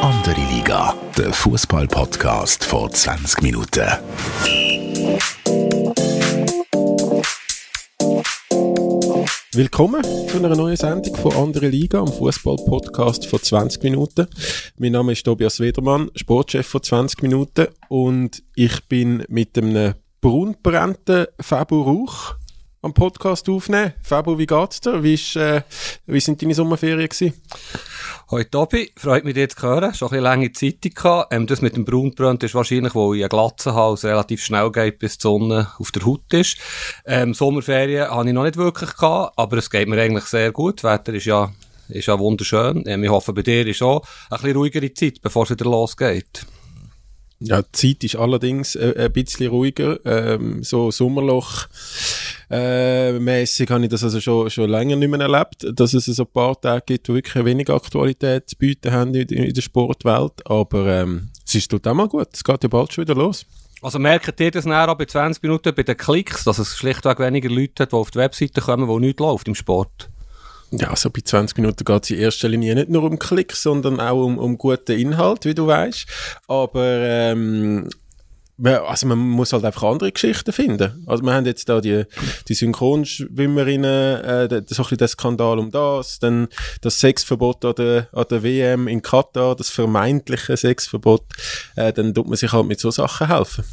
Andere Liga, der Fußball-Podcast vor 20 Minuten. Willkommen zu einer neuen Sendung von Andere Liga, am Fußball-Podcast vor 20 Minuten. Mein Name ist Tobias Wedermann, Sportchef von 20 Minuten und ich bin mit einem braunbrennten Fabu Rauch am Podcast aufnehmen. Fabu, wie geht's dir? Wie, ist, äh, wie sind deine Sommerferien gewesen? Hoi Tobi, freut mich, dich zu hören. Schon ein bisschen lange Zeit gehabt. Ähm, das mit dem Braunbrand ist wahrscheinlich, wo ich eine Glatze habe, es relativ schnell geht, bis die Sonne auf der Haut ist. Ähm, Sommerferien habe ich noch nicht wirklich gehabt, aber es geht mir eigentlich sehr gut. Das Wetter ist ja, ist ja wunderschön. Ähm, ich hoffe, bei dir ist auch ein bisschen ruhigere Zeit, bevor es wieder losgeht. Ja, die Zeit ist allerdings äh, ein bisschen ruhiger. Ähm, so Sommerloch äh, mäßig habe ich das also schon, schon länger nicht mehr erlebt, dass es so ein paar Tage gibt, die wirklich wenig Aktualität zu bieten haben in, in der Sportwelt. Aber ähm, es ist tut auch mal gut. Es geht ja bald schon wieder los. Also merkt ihr das nachher bei 20 Minuten bei den Klicks, dass es schlichtweg weniger Leute hat, die auf die Webseite kommen, wo nichts läuft im Sport? Ja, also bei 20 Minuten geht es in erster Linie nicht nur um Klicks, sondern auch um, um guten Inhalt, wie du weißt. Aber ähm, also man muss halt einfach andere Geschichten finden. Also wir haben jetzt da die, die Synchronschwimmerinnen, äh, so ein bisschen der Skandal um das, dann das Sexverbot an der, an der WM in Katar, das vermeintliche Sexverbot, äh, dann tut man sich halt mit so Sachen helfen.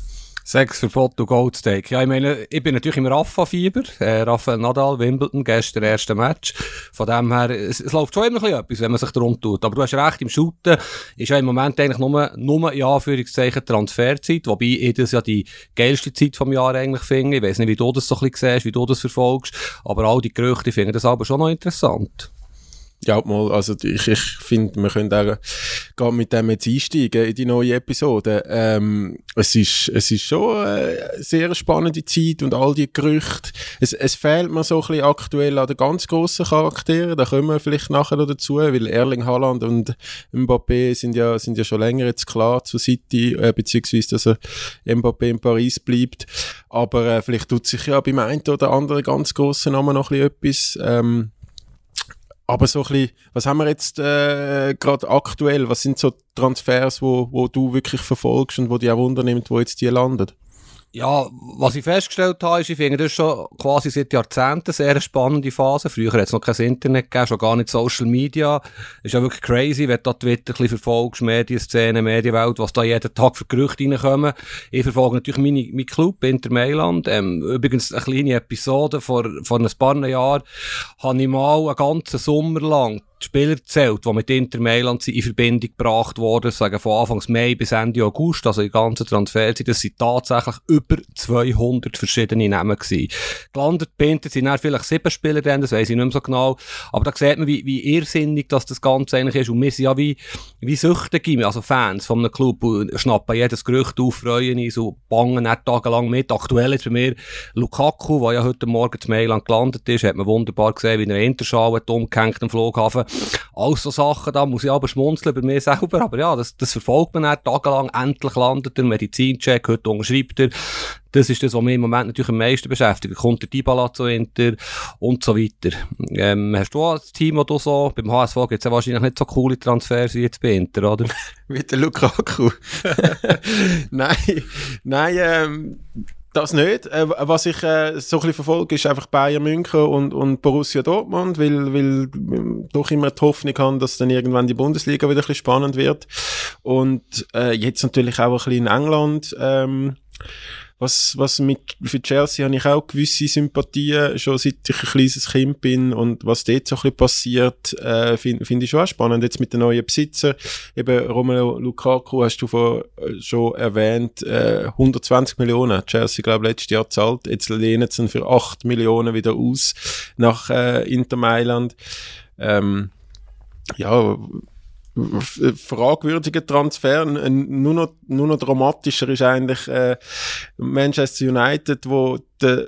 Sechs Verbot und Goldsteak. Ja, ich meine, ich bin natürlich im Rafa-Fieber. Äh, Rafael Nadal, Wimbledon, gestern erste Match. Von dem her, es, es läuft schon immer etwas, wenn man sich darum tut. Aber du hast recht, im Shooten ist ja im Moment eigentlich nur, nur in Anführungszeichen Transferzeit, wobei ich das ja die geilste Zeit vom Jahr eigentlich finde. Ich weiß nicht, wie du das so ein bisschen siehst, wie du das verfolgst, aber all die Gerüchte finden das aber schon noch interessant. Ja, mal, also ich, ich finde, wir können auch gehen mit dem jetzt einsteigen in die neue Episode. Ähm, es ist, es ist schon eine sehr spannende Zeit und all die Gerüchte. Es, es fehlt mir so ein bisschen aktuell an den ganz grossen Charakteren. Da kommen wir vielleicht nachher noch dazu, weil Erling Haaland und Mbappé sind ja, sind ja schon länger jetzt klar zu City, äh, beziehungsweise, dass er Mbappé in Paris bleibt. Aber äh, vielleicht tut sich ja beim einen oder anderen ganz grossen Namen noch ein bisschen etwas. Ähm, aber so ein bisschen, was haben wir jetzt äh, gerade aktuell? Was sind so Transfers, wo, wo du wirklich verfolgst und wo dich auch wundernimmt, wo jetzt die landen? Ja, was ich festgestellt habe, ist, ich finde das schon quasi seit Jahrzehnten sehr eine spannende Phase. Früher hat es noch kein Internet gegeben, schon gar nicht Social Media. Ist ja wirklich crazy, wenn du Twitter ein bisschen verfolgst, Medienszene, Medienwelt, was da jeden Tag für Gerüchte reinkommen. Ich verfolge natürlich meine, meinen Club, Inter Mailand. Ähm, übrigens eine kleine Episode vor, vor ein paar Jahren habe ich mal einen ganzen Sommer lang Spieler zählt, die mit Inter Mailand in Verbindung gebracht wurden, sagen von Anfang Mai bis Ende August, also die ganze Transferzeit, das sind tatsächlich über 200 verschiedene Namen gewesen. Gelandet bei Inter sind dann vielleicht sieben Spieler drin, das weiss ich nicht mehr so genau, aber da sieht man, wie, wie irrsinnig das, das Ganze eigentlich ist und wir sind ja wie, wie Süchtige, also Fans von einem Club, und schnappen jedes Gerücht auf, freuen uns und bangen nicht tagelang mit. Aktuell ist bei mir Lukaku, der ja heute Morgen zu Mailand gelandet ist, hat man wunderbar gesehen, wie er Interschal umgehängt am Flughafen All so Sachen, da muss ich aber schmunzeln bei mir selber. Aber ja, das, das verfolgt man dann tagelang. Endlich landet er, Medizincheck, heute unterschreibt er. Das ist das, was mich im Moment natürlich am meisten beschäftigt. Kommt der Dybala zu Inter und so weiter. Ähm, hast du auch ein Team, du so, beim HSV gibt es ja wahrscheinlich nicht so coole Transfers wie jetzt bei Inter, oder? Wie der Lukaku. nein, nein, ähm, das nicht. Äh, was ich äh, so ein bisschen verfolge, ist einfach Bayern München und, und Borussia Dortmund, weil, weil doch immer die Hoffnung haben, dass dann irgendwann die Bundesliga wieder ein bisschen spannend wird. Und äh, jetzt natürlich auch ein bisschen in England. Ähm, was, was mit, für Chelsea habe ich auch gewisse Sympathien, schon seit ich ein kleines Kind bin und was dort so ein bisschen passiert, äh, finde find ich schon auch spannend. Jetzt mit den neuen Besitzer, eben Romelu Lukaku hast du vor, äh, schon erwähnt, äh, 120 Millionen, Chelsea, glaube ich, letztes Jahr zahlt, jetzt lehnen sie für 8 Millionen wieder aus nach äh, Inter Mailand. Ähm, ja, fragwürdiger Transfer. Nur noch, nur noch dramatischer ist eigentlich äh, Manchester United, wo der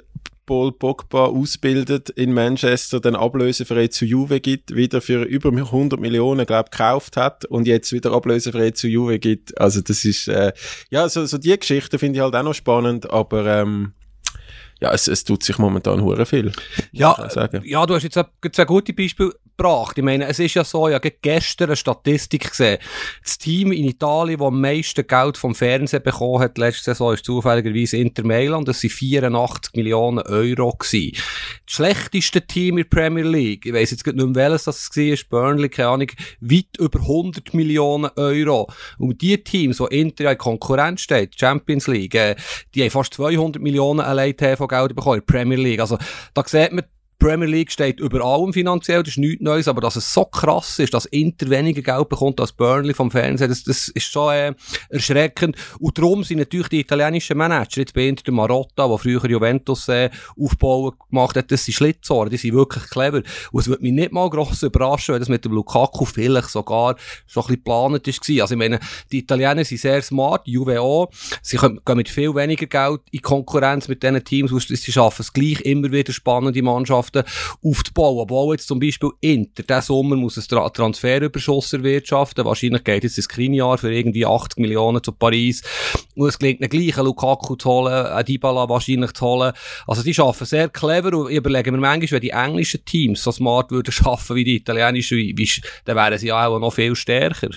Paul Pogba ausbildet in Manchester, dann ablösefrei zu Juve gibt, wieder für über 100 Millionen, glaube gekauft hat und jetzt wieder ablösefrei zu Juve gibt. Also das ist, äh, ja, so, so die Geschichte finde ich halt auch noch spannend, aber ähm, ja, es, es tut sich momentan hure viel. Ja, ja, du hast jetzt zwei gute Beispiele gebracht. Ich meine, es ist ja so, ich habe gestern eine Statistik gesehen. Das Team in Italien, das am meisten Geld vom Fernsehen bekommen hat, letzte Saison, ist zufälligerweise Inter Mailand. Das waren 84 Millionen Euro. Gewesen. Das schlechteste Team in der Premier League, ich weiss jetzt nicht mehr welches das war, Burnley, keine Ahnung, weit über 100 Millionen Euro. Und die Teams, die Inter in Konkurrenz steht, Champions League, äh, die haben fast 200 Millionen allein TV-Geld bekommen in der Premier League. Also, da sieht man, Premier League steht über allem finanziell, das ist nichts Neues, aber dass es so krass ist, dass Inter weniger Geld bekommt als Burnley vom Fernsehen, das, das ist schon äh, erschreckend. Und darum sind natürlich die italienischen Manager, jetzt bei Inter der Marotta, der früher Juventus äh, aufbauen gemacht hat, das sind Schlitzohren, die sind wirklich clever. Und es würde mich nicht mal gross überraschen, wenn das mit dem Lukaku vielleicht sogar schon ein bisschen geplant ist. Also ich meine, die Italiener sind sehr smart, Juve auch. Sie können, gehen mit viel weniger Geld in Konkurrenz mit diesen Teams, sie schaffen es gleich immer wieder spannende Mannschaften Mannschaften aufzubauen. Obwohl jetzt zum Beispiel Inter, diesen Sommer muss ein Tra Transferüberschuss erwirtschaften. Wahrscheinlich geht jetzt das Skriniar für irgendwie 80 Millionen zu Paris. Und es gelingt nicht gleich, Lukaku zu holen, einen wahrscheinlich zu holen. Also die arbeiten sehr clever und ich überlege mir manchmal, wenn die englischen Teams so smart würden arbeiten wie die italienischen, wie, dann wären sie auch noch viel stärker.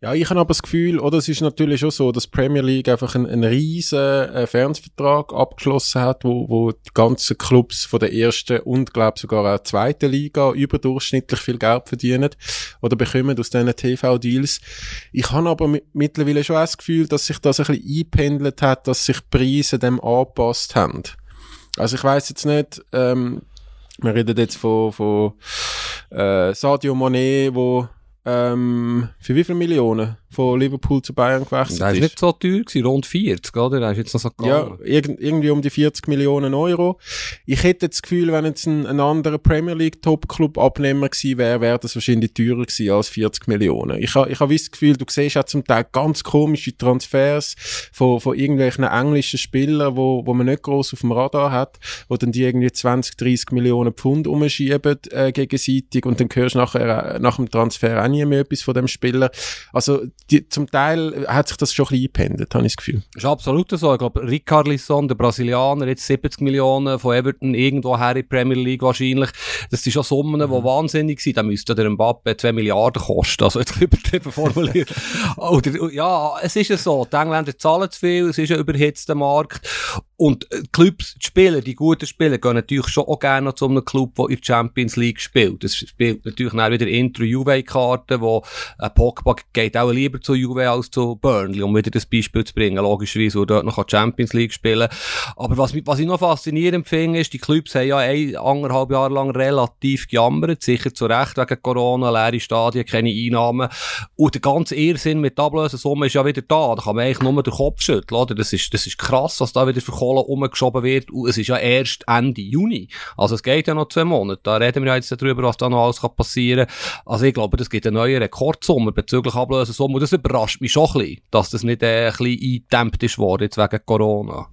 Ja, ich habe aber das Gefühl, oder es ist natürlich schon so, dass Premier League einfach einen, einen riesen äh, Fernsehvertrag abgeschlossen hat, wo, wo die ganzen Clubs von der ersten und glaube sogar auch zweiten Liga überdurchschnittlich viel Geld verdienen oder bekommen aus diesen TV-Deals. Ich habe aber mittlerweile schon das Gefühl, dass sich das ein bisschen eingependelt hat, dass sich die Preise dem angepasst haben. Also ich weiß jetzt nicht, ähm, wir reden jetzt von, von äh, Sadio Monet, wo ähm, für wie viele Millionen von Liverpool zu Bayern gewechselt das ist? nicht so teuer gewesen, rund 40, oder? Das ist jetzt noch so gegangen. Ja, irg irgendwie um die 40 Millionen Euro. Ich hätte das Gefühl, wenn jetzt ein, ein anderer Premier League Top-Club Abnehmer gewesen wäre, wäre das wahrscheinlich teurer gewesen als 40 Millionen. Ich habe ich hab das Gefühl, du siehst auch zum Teil ganz komische Transfers von, von irgendwelchen englischen Spielern, wo, wo man nicht groß auf dem Radar hat, wo dann die irgendwie 20, 30 Millionen Pfund umschieben äh, gegenseitig und dann hörst du nachher, äh, nach dem Transfer auch nie mehr etwas von dem Spieler. Also die, zum Teil hat sich das schon ein bisschen eingependelt, habe ich das Gefühl. Das ist absolut so. Ich glaube, Lisson, der Brasilianer, jetzt 70 Millionen von Everton, irgendwo her in die Premier League wahrscheinlich. Das sind schon Summen, die mhm. wahnsinnig sind. Da müsste der Mbappe 2 Milliarden kosten. Also jetzt übertrieben formuliert. Oder, ja, es ist ja so. Die Engländer zahlen zu viel, es ist ein überhitzter Markt. Und äh, Clubs, die Spieler, die guten Spieler, gehen natürlich schon auch gerne zu einem Club, der in der Champions League spielt. Das spielt natürlich dann wieder Intro-Juve-Karten, wo ein Pogba geht auch lieber zu Juve als zu Burnley, um wieder das Beispiel zu bringen, logischerweise, wo dort noch Champions League spielen Aber was, was ich noch faszinierend finde, ist, die Clubs haben ja ein, anderthalb Jahre lang relativ gejammert, sicher zu Recht wegen Corona, leere Stadien, keine Einnahmen. Und der ganze Irrsinn mit Ablösesumme ist ja wieder da. Da kann man eigentlich nur den Kopf schütteln, oder? Das ist, das ist krass, was da wieder verkauft Kohle umgeschoben wird. Und es ist ja erst Ende Juni. Also es geht ja noch zwei Monate. Da reden wir jetzt darüber, was da noch alles passieren kann. Also ich glaube, das gibt einen neuen Rekordsummer bezüglich Ablösesummer. Und das überrascht mich schon ein bisschen, dass das nicht äh, ein bisschen eingedämmt ist worden, jetzt wegen Corona.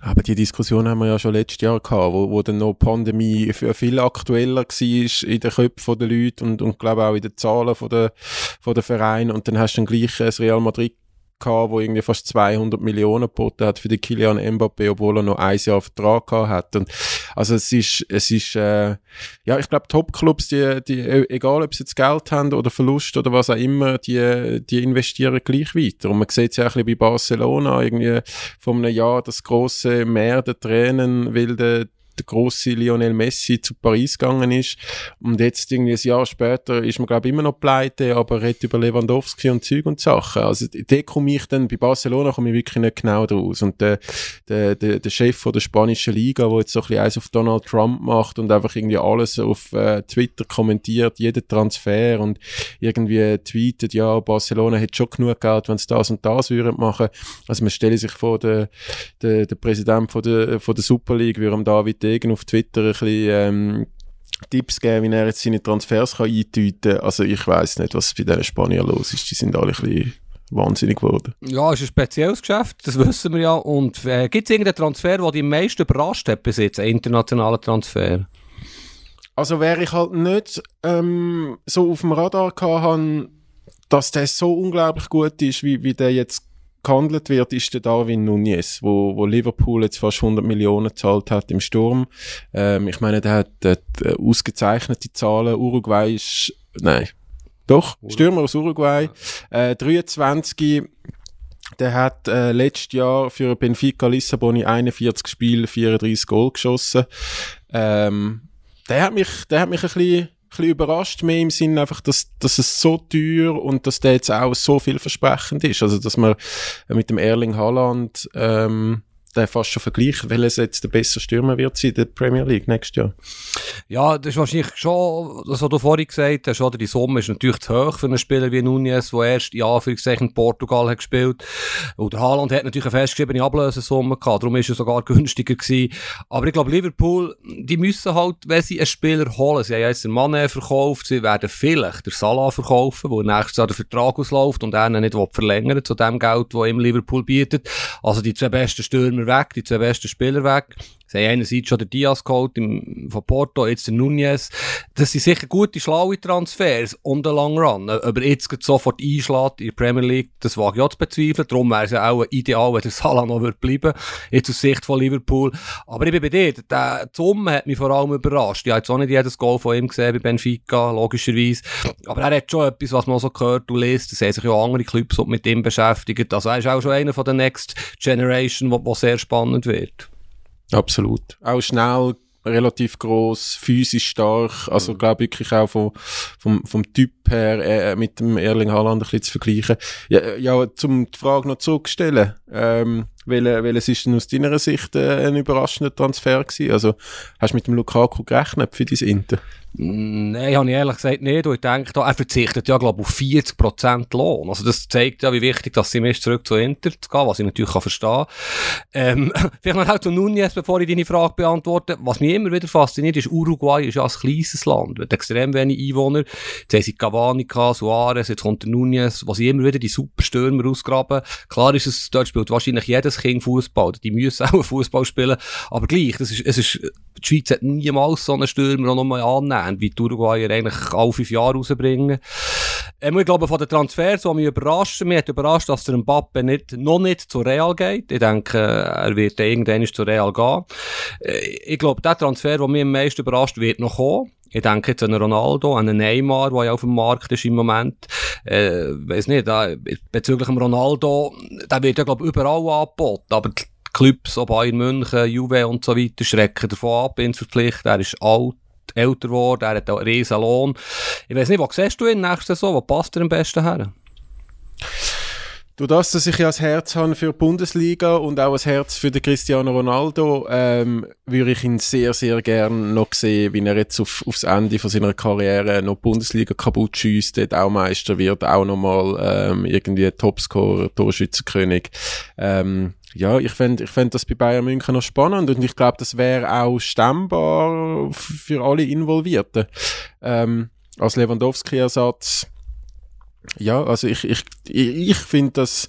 Aber die Diskussion haben wir ja schon letztes Jahr gehabt, wo, wo dann noch die Pandemie viel aktueller war in den Köpfen der Leute und, und glaube auch in den Zahlen von der, von der Vereine. Und dann hast du dann gleich das Real Madrid gehabt, wo irgendwie fast 200 Millionen geboten hat für den Kilian Mbappé, obwohl er noch ein Jahr Vertrag gehabt hat. Und also es ist, es ist, äh, ja, ich glaube, Topclubs, die, die, egal ob sie jetzt Geld haben oder Verlust oder was auch immer, die, die investieren gleich weiter. Und man sieht es ja auch ein bisschen bei Barcelona, irgendwie vor einem Jahr das große Meer der Tränen, weil der, der große Lionel Messi zu Paris gegangen ist. Und jetzt irgendwie ein Jahr später ist man, glaube ich, immer noch pleite, aber redet über Lewandowski und Zeug und Sachen. Also, da komme ich dann, bei Barcelona komme ich wirklich nicht genau draus. Und der, der, der, der Chef von der spanischen Liga, der jetzt so ein bisschen eins auf Donald Trump macht und einfach irgendwie alles auf äh, Twitter kommentiert, jeden Transfer und irgendwie tweetet, ja, Barcelona hat schon genug Geld, wenn sie das und das würden machen. Also, man stelle sich vor, der, der, der Präsident von der, von der Super League würde David Degen auf Twitter ein bisschen ähm, Tipps geben, wie er jetzt seine Transfers kann eintüten kann. Also ich weiß nicht, was bei diesen Spaniern los ist. Die sind alle ein bisschen wahnsinnig geworden. Ja, es ist ein spezielles Geschäft, das wissen wir ja. Und äh, gibt es irgendeinen Transfer, der dich am meisten überrascht hat bis jetzt, einen internationalen Transfer? Also wäre ich halt nicht ähm, so auf dem Radar gehabt, dass der so unglaublich gut ist, wie, wie der jetzt gehandelt wird, ist der Darwin Nunez, wo, wo Liverpool jetzt fast 100 Millionen gezahlt hat im Sturm. Ähm, ich meine, der hat, der hat äh, ausgezeichnete Zahlen. Uruguay ist, nein, doch, Stürmer aus Uruguay, äh, 23, der hat äh, letztes Jahr für Benfica Lissabon in 41 Spielen 34 Goal geschossen. Ähm, der hat mich, der hat mich ein bisschen bisschen überrascht, mehr im Sinne einfach, dass, dass es so teuer und dass der jetzt auch so vielversprechend ist. Also, dass man mit dem Erling Haaland ähm, den fast schon vergleichen, weil es jetzt der bessere Stürmer wird in der Premier League nächstes Jahr. Ja, das ist wahrscheinlich schon, das, was du vorhin gesagt hast, oder? die Summe ist natürlich zu hoch für einen Spieler wie Nunez, der erst in Anführungszeichen Portugal hat gespielt. Der Haaland hat natürlich eine festgeschriebene Ablösesumme gehabt, darum ist er sogar günstiger gewesen. Aber ich glaube, Liverpool, die müssen halt, wenn sie einen Spieler holen, sie haben jetzt den Mané verkauft, sie werden vielleicht den Salah verkaufen, wo nächstes Jahr der Vertrag ausläuft und er nicht verlängern zu dem Geld, das ihm Liverpool bietet. Also die zwei besten Stürmer weg, die zwei besten Spieler weg. Sie haben einerseits schon den Diaz geholt im, von Porto, jetzt der Nunez. Das sind sicher gute, schlaue Transfers on the long run. Aber jetzt sofort einschlägt in der Premier League, das wage ich auch zu bezweifeln. Darum wäre es ja auch ideal, wenn der Salah noch wird bleiben Jetzt aus Sicht von Liverpool. Aber ich bin bei dir. Der Summe hat mich vor allem überrascht. Ich habe jetzt auch nicht jedes Goal von ihm gesehen bei Benfica, logischerweise. Aber er hat schon etwas, was man so gehört und liest. Es haben sich ja andere Clubs mit ihm beschäftigt. Also er ist auch schon einer von der Next Generation, wo sehr spannend wird. Absolut. Auch schnell, relativ groß, physisch stark, also mhm. glaube wirklich auch vom, vom, vom Typ her äh, mit dem Erling Haaland ein bisschen zu vergleichen. Ja, ja zum die Frage noch zurückstellen, ähm, welches, welches ist denn aus deiner Sicht äh, ein überraschender Transfer gewesen? Also hast du mit dem Lukaku gerechnet für dein Inter? Nein, habe ich ehrlich gesagt nicht. Ich denke, er verzichtet ja, glaube ich, auf 40% Lohn. Also das zeigt ja, wie wichtig dass sie ist, zurück zu Inter zu gehen, was ich natürlich kann verstehen ähm, Vielleicht noch halt zu Nunez, bevor ich deine Frage beantworte. Was mich immer wieder fasziniert, ist, Uruguay ist ja ein kleines Land, mit extrem wenig Einwohner. Jetzt haben sie Cavani, Suarez, jetzt kommt der Nunez, was sie immer wieder die Superstürmer ausgraben. Klar ist es, dort spielt wahrscheinlich jedes Kind Fußball. Die müssen auch Fußball spielen. Aber gleich, das ist, es ist, die Schweiz hat niemals so einen Stürmer noch mal annehmen, wie die Uruguayer eigentlich alle fünf Jahre rausbringen. Ähm, ich glaube, von den Transfers, die mich überraschen, mich hat überrascht, dass der Mbappe nicht, noch nicht zu Real geht. Ich denke, er wird irgendwann zu Real gehen. Äh, ich glaube, der Transfer, der mich am meisten überrascht, wird noch kommen. Ich denke jetzt an Ronaldo, an Neymar, der ja auf dem Markt ist im Moment. Äh, weiß nicht, da, bezüglich dem Ronaldo, der wird ja, glaube überall angeboten. Aber die Clubs, ob Bayern München, Juve und so weiter, schrecken davon ab, ihn zu verpflichten. Er ist alt, älter geworden, er hat einen riesen Lohn. Ich weiß nicht, was siehst du in der nächsten Saison? Was passt dir am besten her? Durch das, dass ich ja das Herz habe für die Bundesliga und auch das Herz für den Cristiano Ronaldo, ähm, würde ich ihn sehr, sehr gern noch sehen, wie er jetzt auf, aufs Ende von seiner Karriere noch die Bundesliga kaputt schießt, dort auch Meister wird, auch nochmal ähm, irgendwie Topscorer, Torschützenkönig. Ähm, ja, ich fände ich fänd das bei Bayern München noch spannend und ich glaube, das wäre auch stemmbar für alle Involvierten. Ähm, als Lewandowski-Ersatz ja, also ich, ich, ich finde das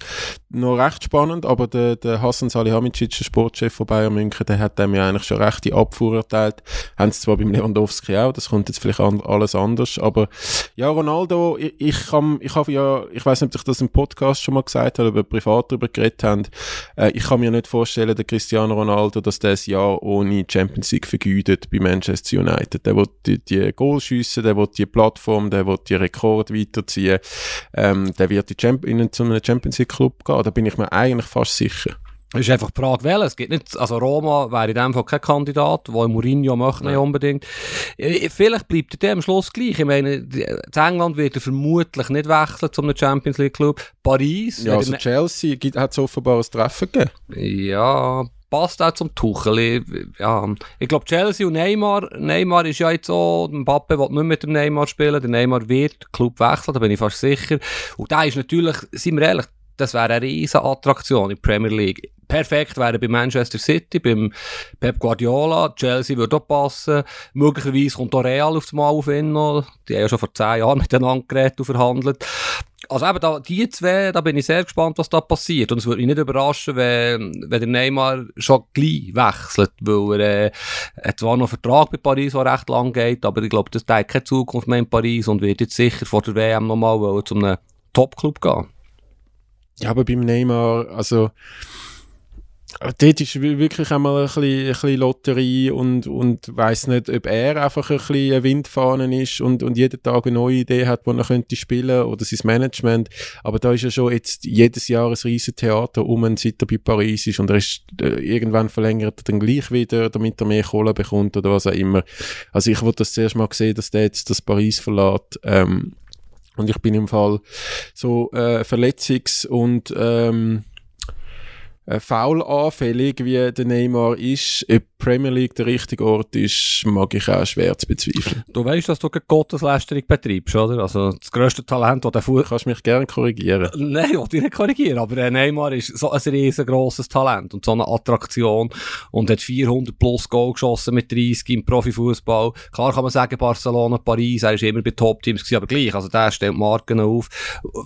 noch recht spannend, aber der, der Hassan Salihamidzic, der Sportchef von Bayern München, der hat dem ja eigentlich schon recht die Abfuhr erteilt. Haben sie zwar beim Lewandowski auch, das kommt jetzt vielleicht an, alles anders, aber ja, Ronaldo, ich, ich kann, ich habe ja, ich weiß nicht, ob ich das im Podcast schon mal gesagt habe, oder privat darüber geredet haben, äh, ich kann mir nicht vorstellen, der Cristiano Ronaldo, dass der ein Jahr ohne Champions League vergütet bei Manchester United. Der will die, die Goal schiessen, der will die Plattform, der will die Rekord weiterziehen ähm, der wird in zu einem Champions League Club gehen. Da bin ich mir eigentlich fast sicher. Es ist einfach die Frage, welches. Es gibt nicht, also Roma wäre in dem Fall kein Kandidat, wo Mourinho möchte nicht unbedingt. Äh, vielleicht bleibt er am Schluss gleich. Ich meine, in England wird er vermutlich nicht wechseln zu einem Champions League Club. Paris. Ja, also Chelsea hat es offenbar ein Treffen gegeben. Ja, passt auch zum Tuchel. Ja, ich glaube, Chelsea und Neymar, Neymar ist ja jetzt so, Mbappe will nicht mit dem Neymar spielen, der Neymar wird den Club wechseln, da bin ich fast sicher. Und da ist natürlich, sind wir ehrlich, das wäre eine riesige Attraktion in der Premier League. Perfekt wäre bei Manchester City, beim Pep Guardiola, Chelsea würde auch passen. Möglicherweise kommt auch Real aufs Mal auf ihn noch. Die haben ja schon vor zehn Jahren miteinander geredet und verhandelt. Also eben, da, die zwei, da bin ich sehr gespannt, was da passiert. Und es würde mich nicht überraschen, wenn, wenn der Neymar schon gleich wechselt, weil er, äh, hat zwar noch einen Vertrag bei Paris, der recht lang geht, aber ich glaube, das hat keine Zukunft mehr in Paris und wird jetzt sicher vor der WM nochmal zu einem Top-Club gehen. ja, aber beim Neymar, also dort ist wirklich einmal ein bisschen, ein bisschen Lotterie und, und weiss nicht, ob er einfach ein bisschen Windfahnen ist und, und jeden Tag eine neue Idee hat, die er könnte spielen oder sein Management. Aber da ist ja schon jetzt jedes Jahr ein riesen Theater um, seit er bei Paris ist und er ist, äh, irgendwann verlängert er dann gleich wieder, damit er mehr Kohle bekommt oder was auch immer. Also ich wollte das zuerst mal sehen, dass der jetzt das Paris verlässt. Ähm, und ich bin im Fall so äh, Verletzungs- und ähm, äh, faul anfällig wie der Neymar ist, ob Premier League der richtige Ort ist, mag ich auch schwer zu bezweifeln. Du weißt, dass du eine Gotteslästerung betreibst, oder? Also das grösste Talent, das der Fuß... Du kannst mich gerne korrigieren. Nein, ich will dich nicht korrigieren, aber äh, Neymar ist so ein riesengroßes Talent und so eine Attraktion und hat 400 plus Goal geschossen mit 30 im Profifußball. Klar kann man sagen, Barcelona, Paris, er ist immer bei Top-Teams aber gleich, also der stellt Marken auf.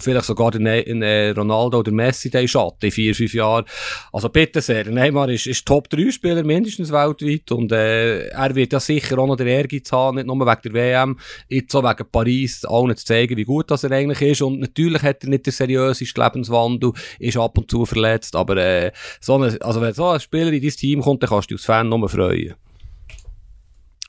Vielleicht sogar der ne äh, Ronaldo oder Messi, der Schatten in vier, fünf Jahren. Also bitte sehr, Neymar ist, ist Top-3-Spieler mindestens weltweit und äh, er wird ja sicher auch noch den Ehrgeiz haben, nicht nur wegen der WM, jetzt auch wegen Paris, allen zu zeigen, wie gut das er eigentlich ist und natürlich hat er nicht den seriösesten Lebenswandel, ist ab und zu verletzt, aber äh, so eine, also wenn so ein Spieler in dein Team kommt, dann kannst du dich als Fan nur freuen.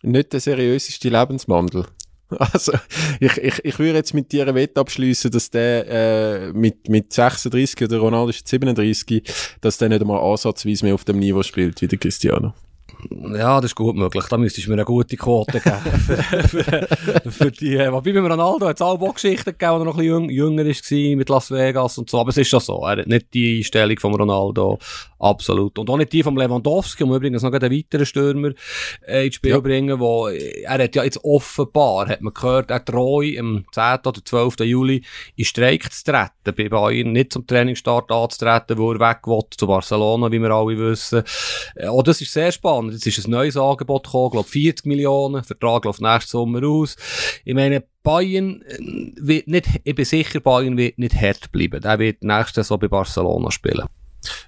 Nicht der seriöseste Lebenswandel. Also, ich, ich, ich würde jetzt mit dir eine Wette abschließen, dass der äh, mit, mit 36 oder Ronaldo ist 37, dass der nicht einmal ansatzweise mehr auf dem Niveau spielt wie der Cristiano. Ja, das ist gut möglich. Da müsstest du mir eine gute Quote geben. für, für, für die, äh, wobei bei Ronaldo hat es auch Geschichten gegeben, als er noch ein bisschen jünger war mit Las Vegas und so. Aber es ist schon so. Er hat nicht die Einstellung von Ronaldo. Absolut. Und auch nicht die von Lewandowski, um übrigens noch einen weiteren Stürmer äh, ins Spiel ja. bringen, wo, er hat ja jetzt offenbar, hat man gehört, er treu am 10. oder 12. Juli in Streik zu treten, bei Bayern nicht zum Trainingsstart anzutreten, wo er weg will, zu Barcelona, wie wir alle wissen. Äh, oh, das ist sehr spannend. Jetzt ist ein neues Angebot gekommen, glaube 40 Millionen, Vertrag läuft nächsten Sommer aus. Ich meine, Bayern äh, wird nicht, ich bin sicher, Bayern wird nicht hart bleiben. Der wird nächstes so bei Barcelona spielen.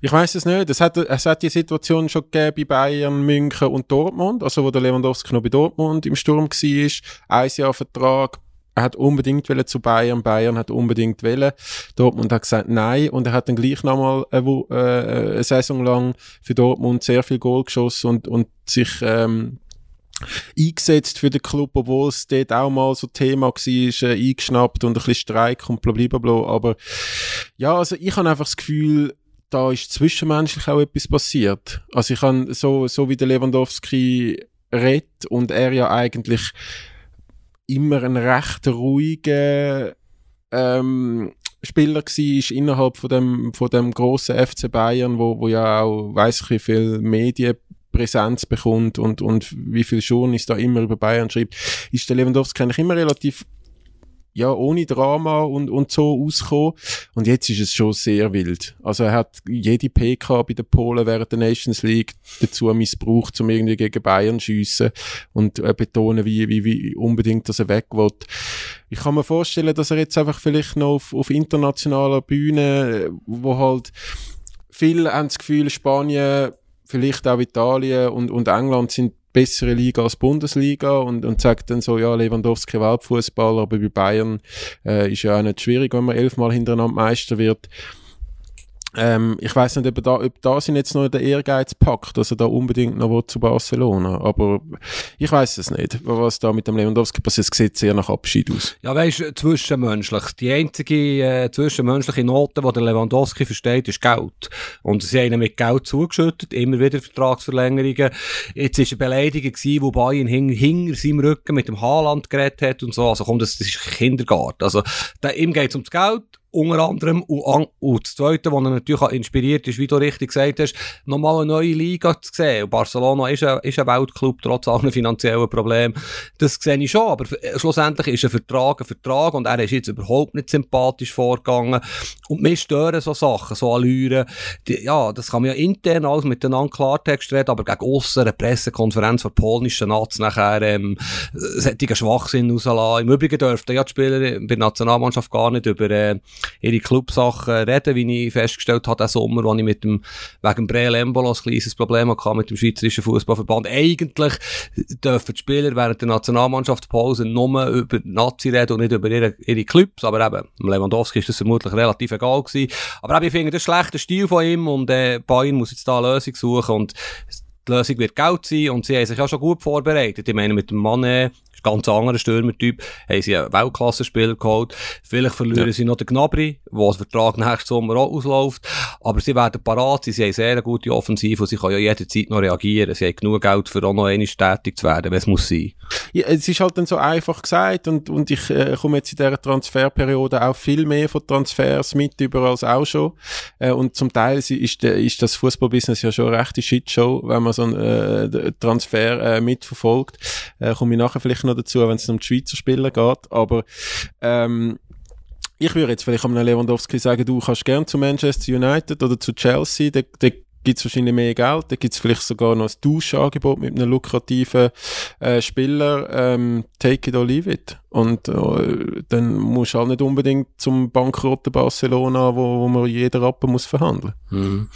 Ich weiß es nicht. Es hat, es hat die Situation schon gegeben bei Bayern, München und Dortmund, also wo der Lewandowski noch bei Dortmund im Sturm war. Ein Jahr Vertrag. Er hat unbedingt zu Bayern, Bayern hat unbedingt wollen. Dortmund hat gesagt nein und er hat dann gleich nochmal eine, äh, eine Saison lang für Dortmund sehr viel Goal geschossen und, und sich ähm, eingesetzt für den Club, obwohl es dort auch mal so Thema war, äh, eingeschnappt und ein bisschen Streik und blablabla. Aber ja, also ich habe einfach das Gefühl, da ist zwischenmenschlich auch etwas passiert. Also ich kann so, so wie der Lewandowski redet und er ja eigentlich immer ein recht ruhiger ähm, Spieler war innerhalb von dem, von dem grossen FC Bayern, wo, wo ja auch, weiss ich wie viel Medienpräsenz bekommt und, und wie viel Journalist da immer über Bayern schreibt, ist der Lewandowski eigentlich immer relativ ja, ohne Drama und, und so auskommen. Und jetzt ist es schon sehr wild. Also er hat jede PK bei den Polen während der Nations League dazu missbraucht, um irgendwie gegen Bayern schiessen und äh, betonen, wie, wie, wie unbedingt, dass er weg will. Ich kann mir vorstellen, dass er jetzt einfach vielleicht noch auf, auf internationaler Bühne, wo halt viele haben das Gefühl, Spanien, vielleicht auch Italien und, und England sind bessere Liga als Bundesliga und, und sagt dann so, ja, Lewandowski Weltfußballer, aber bei Bayern äh, ist ja auch nicht schwierig, wenn man elfmal hintereinander Meister wird. Ähm, ich weiß nicht, ob da, ob da sind jetzt noch der Ehrgeiz packt, dass er da unbedingt noch zu Barcelona. Aber ich weiß es nicht, was da mit dem Lewandowski passiert. Es sieht sehr nach Abschied aus. Ja, weißt du, zwischenmenschlich. Die einzige äh, zwischenmenschliche Note, die der Lewandowski versteht, ist Geld. Und sie haben ihn mit Geld zugeschüttet, immer wieder Vertragsverlängerungen. Jetzt war eine Beleidigung, gewesen, wo Bayern hing, hinter seinem Rücken mit dem Haaland geredet hat und so. Also komm, das, das ist Kindergarten. Also da, ihm geht es ums Geld unter anderem. Und, und das Zweite, was natürlich auch inspiriert ist, wie du richtig gesagt hast, nochmal eine neue Liga zu sehen. Und Barcelona ist ein, ist ein Weltclub, trotz allen finanziellen Problemen. Das sehe ich schon, aber schlussendlich ist ein Vertrag ein Vertrag und er ist jetzt überhaupt nicht sympathisch vorgegangen. Und mir stören so Sachen, so Allüren. Die, ja, das kann man ja intern alles miteinander Klartext reden, aber gegen aussen eine Pressekonferenz von polnischen Nats nachher ähm, solchen Schwachsinn rauslassen. Im Übrigen dürften ja die Spieler bei der Nationalmannschaft gar nicht über äh, ihre Clubsachen reden, wie ich festgestellt habe, diesen Sommer, als ich mit dem, wegen Breel Embolo ein kleines Problem hatte mit dem Schweizerischen Fußballverband. Eigentlich dürfen die Spieler während der Nationalmannschaftspause nur über Nazi reden und nicht über ihre, ihre Clubs, aber eben, Lewandowski ist das vermutlich relativ egal gewesen. Aber eben, ich finde, das ist schlechter Stil von ihm und äh, Bayern muss jetzt da eine Lösung suchen und die Lösung wird Geld sein und sie haben sich auch schon gut vorbereitet. Ich meine, mit dem Mann ganz anderer Stürmertyp, haben sie einen Weltklassenspieler geholt. Vielleicht verlieren ja. sie noch den Gnabry, wo der Vertrag nächsten Sommer auch ausläuft. Aber sie werden parat, sie haben sehr gute Offensive und sie können ja jederzeit noch reagieren. Sie haben genug Geld, für auch noch einmal tätig zu werden, wenn es muss sein. Ja, es ist halt dann so einfach gesagt und, und ich äh, komme jetzt in dieser Transferperiode auch viel mehr von Transfers mit über als auch schon. Äh, und zum Teil ist, ist das Fußballbusiness ja schon eine rechte Shitshow, wenn man so einen äh, Transfer äh, mitverfolgt. Äh, komme ich nachher vielleicht noch dazu, wenn es um die Schweizer Spieler geht. Aber ähm, ich würde jetzt vielleicht am Lewandowski sagen, du kannst gern zu Manchester United oder zu Chelsea, da, da gibt es wahrscheinlich mehr Geld, da gibt es vielleicht sogar noch ein Tauschangebot mit einem lukrativen äh, Spieler, ähm, take it or leave it. Und äh, dann musst du auch nicht unbedingt zum bankrotten Barcelona, wo, wo man jeder Rappen muss verhandeln. Mhm.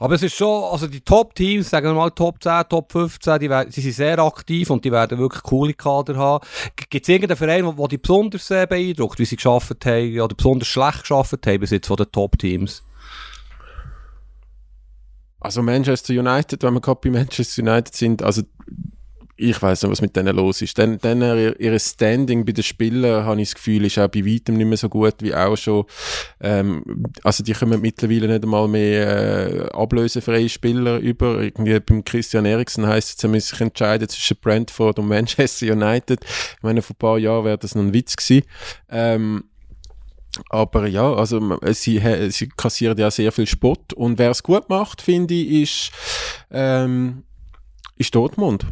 Aber es ist schon, also die Top-Teams, sagen wir mal Top 10, Top 15, die, die sind sehr aktiv und die werden wirklich coole Kader haben. Gibt es irgendeinen Verein, der die besonders äh, beeindruckt, wie sie geschafft haben oder besonders schlecht geschafft haben bis jetzt von den Top-Teams? Also Manchester United, wenn wir gerade bei Manchester United sind, also ich weiß nicht, was mit denen los ist. Dann, dann ihr, ihr Standing bei den Spielern, habe ich das Gefühl, ist auch bei weitem nicht mehr so gut wie auch schon. Ähm, also die kommen mittlerweile nicht einmal mehr äh, ablösefreie Spieler über. Irgendwie beim Christian Eriksen heisst es, er muss sich entscheiden zwischen Brentford und Manchester United. Ich meine, vor ein paar Jahren wäre das noch ein Witz gewesen. Ähm, aber ja, also sie, sie kassiert ja sehr viel Spott und wer es gut macht, finde ich, ist, ähm, ist Dortmund.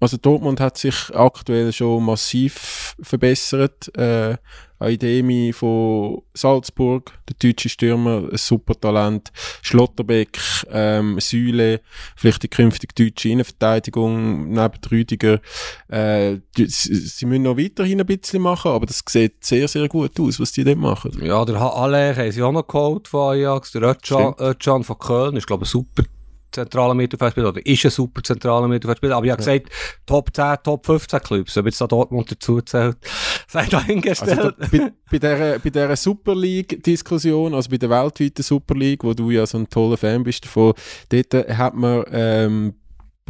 Also Dortmund hat sich aktuell schon massiv verbessert. Äh, Aidemi von Salzburg, der deutsche Stürmer, ein super Talent. Schlotterbeck, ähm, Süle, vielleicht die künftige deutsche Innenverteidigung neben Rüdiger. Äh, die, sie müssen noch weiterhin ein bisschen machen, aber das sieht sehr, sehr gut aus, was die dort machen. Ja, der Haller haben sie auch noch geholt von Ajax, der Özcan, Özcan von Köln, ist glaube ich super zentraler Mittelfeldspieler oder ist ein super zentraler Mittelfeldspieler. Aber ich habe ja. gesagt, Top 10, Top 15 Clubs. Ob jetzt da Dortmund dazu zählt, sei dahingestellt. Also da, bei, bei, dieser, bei dieser Super League-Diskussion, also bei der weltweiten Super League, wo du ja so ein toller Fan bist davon, dort hat man ähm,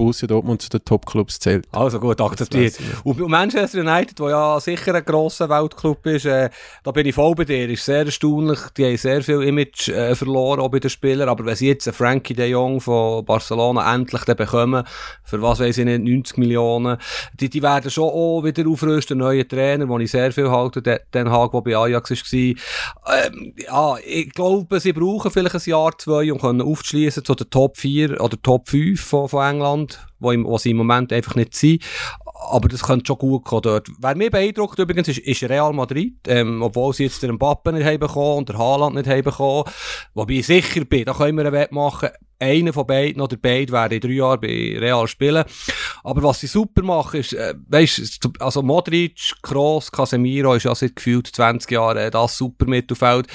Borussia Dortmund zu den Top-Clubs zählt. Also gut, akzeptiert. Und Manchester United, wo ja sicher ein grosser Weltclub ist, äh, da bin ich voll bei dir. Ist sehr erstaunlich. Die haben sehr viel Image äh, verloren, auch bei den Spielern. Aber wenn sie jetzt einen Frankie de Jong von Barcelona endlich bekommen, für was weiß ich nicht, 90 Millionen, die, die werden schon auch wieder aufrüsten, neue Trainer, wo ich sehr viel halte, den, den Hag, der bei Ajax war. Ähm, ja, ich glaube, sie brauchen vielleicht ein Jahr, zwei, um aufzuschließen zu den Top 4 oder Top 5 von, von England wo, im, wo sie im Moment einfach nicht sind. Aber das könnte schon gut kommen dort. Wer mich beeindruckt übrigens ist, ist Real Madrid, ähm, obwohl sie jetzt den Mbappe nicht haben bekommen und den Haaland nicht haben bekommen. Wobei ich sicher bin, da können wir einen Wett machen, einer von beiden oder beide werden in drei Jahren bei Real spielen. Aber was sie super machen, ist, äh, weißt, also Modric, Kroos, Casemiro ist ja seit gefühlt 20 Jahren das super Mittelfeld.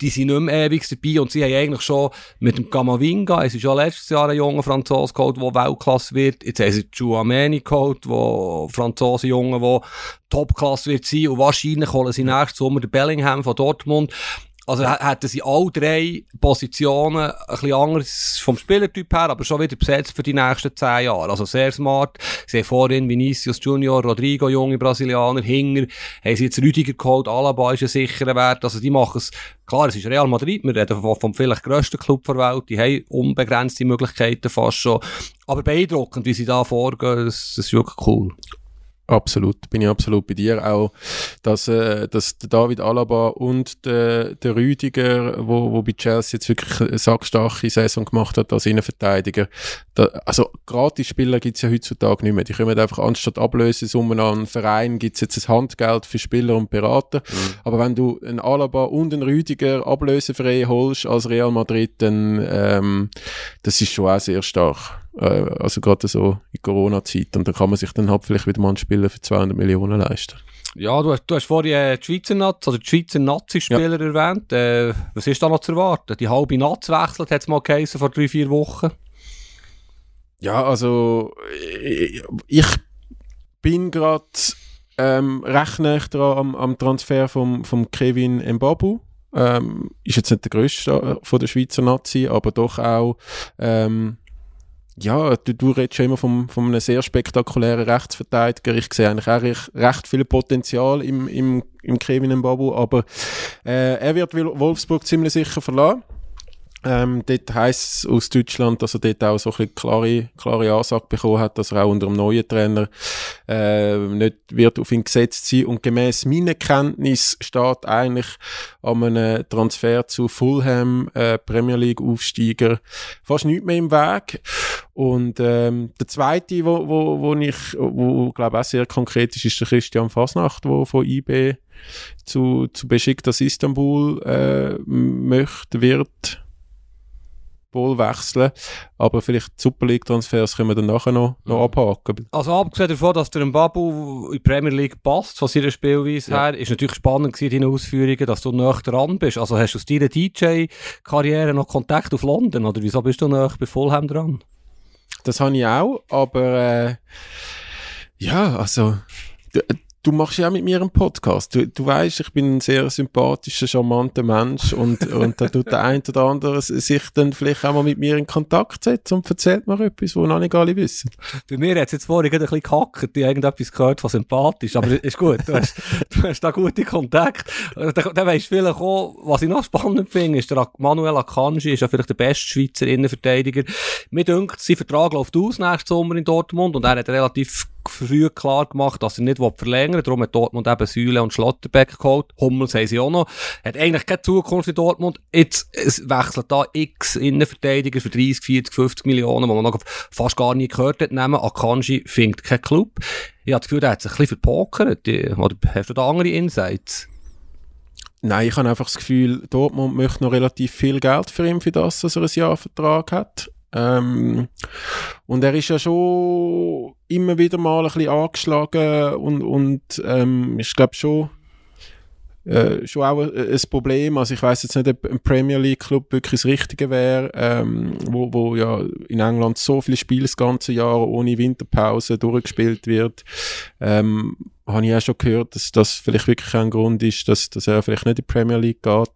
Die sind nicht mehr ewig dabei und sie haben eigentlich schon mit dem Camavinga, es ist ja letztes Jahr ein junger Franzose geholt, der Weltklasse wird. Jetzt haben sie Chouameni geholt, der Franzose Junge, der Topklasse wird sein und wahrscheinlich holen sie nächstes Sommer den Bellingham von Dortmund. Also hätten sie alle drei Positionen ein bisschen anders vom Spielertyp her, aber schon wieder besetzt für die nächsten zehn Jahre. Also sehr smart. Sie haben vorhin Vinicius Junior, Rodrigo, junge Brasilianer, Hinger, haben sie jetzt Rüdiger geholt, Alaba ist ein sicherer Wert. Also die machen es, klar, es ist Real Madrid, wir reden vom, vom vielleicht grössten Club der Welt, die haben unbegrenzte Möglichkeiten fast schon. Aber beeindruckend, wie sie da vorgehen, das, das ist wirklich cool. Absolut, bin ich absolut bei dir. Auch, dass, äh, dass der David Alaba und der, der Rüdiger, wo, wo bei Chelsea jetzt wirklich eine sackstarke Saison gemacht hat als Innenverteidiger, da, also Gratis-Spieler gibt es ja heutzutage nicht mehr. Die kommen einfach anstatt Ablösesummen an einen Verein, gibt es jetzt ein Handgeld für Spieler und Berater. Mhm. Aber wenn du einen Alaba und einen Rüdiger ablösefrei holst als Real Madrid, dann ähm, das ist schon auch sehr stark. Äh, also gerade so in Corona-Zeit. Und dann kann man sich dann halt vielleicht wieder mal einen Spieler für 200 Millionen leisten. Ja, du hast, du hast vorhin äh, die Schweizer Nazi, oder die Schweizer Nazi-Spieler erwähnt. Äh, was ist da noch zu erwarten? Die halbe Nazi wechselt, hat es mal geheißen, vor drei, vier Wochen. Ja, also ich, ich bin gerade ähm, recht nah dran am, am Transfer vom, vom Kevin Mbabu. Ähm, ist jetzt nicht der grösste äh, von der Schweizer Nazi, aber doch auch ähm, ja, du, du redest schon immer von, von einem sehr spektakulären Rechtsverteidiger. Ich sehe eigentlich auch recht, recht viel Potenzial im, im, im Kevin Mbabu, aber äh, er wird Wolfsburg ziemlich sicher verlassen. Ähm, dort heisst es aus Deutschland, dass er dort auch so ein klare, klare Ansage bekommen hat, dass er auch unter dem neuen Trainer äh, nicht wird auf ihn gesetzt sein. Und gemäß meiner Kenntnis steht eigentlich an einem Transfer zu Fulham, äh, Premier League Aufsteiger, fast nichts mehr im Weg. Und ähm, der zweite, wo, wo, wo ich, wo glaube auch sehr konkret ist, ist der Christian Fasnacht, wo von IB zu, zu Besiktas Istanbul äh, möchte, wird wohl wechseln. Aber vielleicht Super League-Transfers können wir dann nachher noch, noch mhm. abhaken. Also abgesehen davon, dass der Mbabu in die Premier League passt, von seiner Spielweise ja. her, ist natürlich spannend gewesen, deine Ausführungen, dass du näher dran bist. Also hast du aus deiner DJ-Karriere noch Kontakt auf London oder wieso bist du näher bei Fulham dran? Das habe ich auch, aber äh, ja, also du machst ja auch mit mir einen Podcast. Du, du weißt, ich bin ein sehr sympathischer, charmanter Mensch und, und da tut der ein oder andere sich dann vielleicht auch mal mit mir in Kontakt setzen und erzählt mir etwas, was noch nicht alle wissen. Bei mir hat es jetzt vorhin ein bisschen gehackt, die irgendetwas gehört von sympathisch, aber ist gut, du hast, du hast da gute Kontakt. Da, da weisst vielleicht auch, was ich noch spannend finde, ist der Manuel Akanji, ist ja vielleicht der beste Schweizer Innenverteidiger. Mir denkt, sein Vertrag läuft aus nächsten Sommer in Dortmund und er hat relativ früh klar gemacht, dass er nicht verlängern will. Darum hat Dortmund eben Säule und Schlotterbeck geholt. Hummels haben sie auch noch. Hat eigentlich keine Zukunft in Dortmund. Jetzt wechselt da x Innenverteidiger für 30, 40, 50 Millionen, die man noch fast gar nie gehört hat, nehmen. Akanji findet keinen Club. Ich habe das Gefühl, der hat sich ein bisschen verpokert. Oder hast du da andere Insights? Nein, ich habe einfach das Gefühl, Dortmund möchte noch relativ viel Geld für ihn, für das, dass er ein Jahr Vertrag hat. Ähm, und er ist ja schon immer wieder mal ein bisschen angeschlagen und, und ähm, ich glaube schon, äh, schon auch ein, ein Problem. Also ich weiß jetzt nicht, ob ein Premier League Club wirklich das Richtige wäre, ähm, wo, wo ja in England so viele Spiele das ganze Jahr ohne Winterpause durchgespielt wird. Ähm, habe ich auch schon gehört, dass das vielleicht wirklich ein Grund ist, dass, dass er vielleicht nicht in die Premier League geht.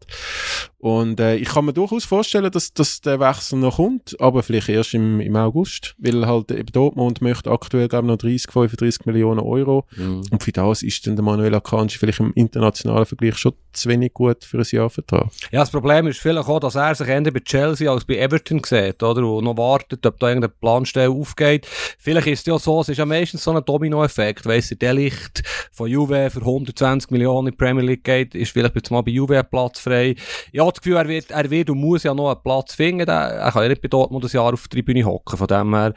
Und äh, ich kann mir durchaus vorstellen, dass, dass der Wechsel noch kommt, aber vielleicht erst im, im August, weil halt eben Dortmund möchte aktuell glaube noch 30, 35 Millionen Euro mhm. und für das ist dann der Manuel Akanji vielleicht im internationalen Vergleich schon zu wenig gut für ein Jahrvertrag. Ja, das Problem ist vielleicht auch, dass er sich eher bei Chelsea als bei Everton sieht, oder? Und noch wartet, ob da irgendeine Planstelle aufgeht. Vielleicht ist es ja so, es ist ja meistens so ein Dominoeffekt, weiss der Delicht von Juve für 120 Millionen in die Premier League geht, ist vielleicht jetzt mal bei Juve Platz frei. Ja, das Gefühl, er wird, er wird und muss ja noch einen Platz finden. Er kann ja nicht bei Dortmund ein Jahr auf der Tribüne hocken. Von dem her,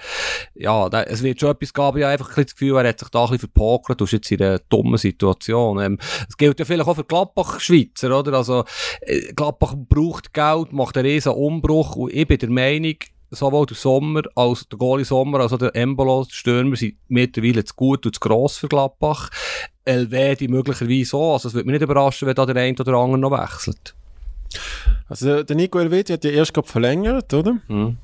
ja, es wird schon etwas geben. Ich habe einfach ein das Gefühl, er hat sich da ein bisschen verpokert. Du bist jetzt in einer dummen Situation. Ähm, es gilt ja vielleicht auch für Gladbach-Schweizer, oder? Also, äh, Gladbach braucht Geld, macht einen riesen Umbruch und ich bin der Meinung, sowohl der Sommer als der Goalie Sommer, als auch der Embolo, die Stürmer sind mittlerweile zu gut und zu gross für Gladbach. die möglicherweise auch. Also es würde mich nicht überraschen, wenn da der eine oder der andere noch wechselt. Also der Nico Elvedi hat ja erst gerade verlängert, oder? Mhm.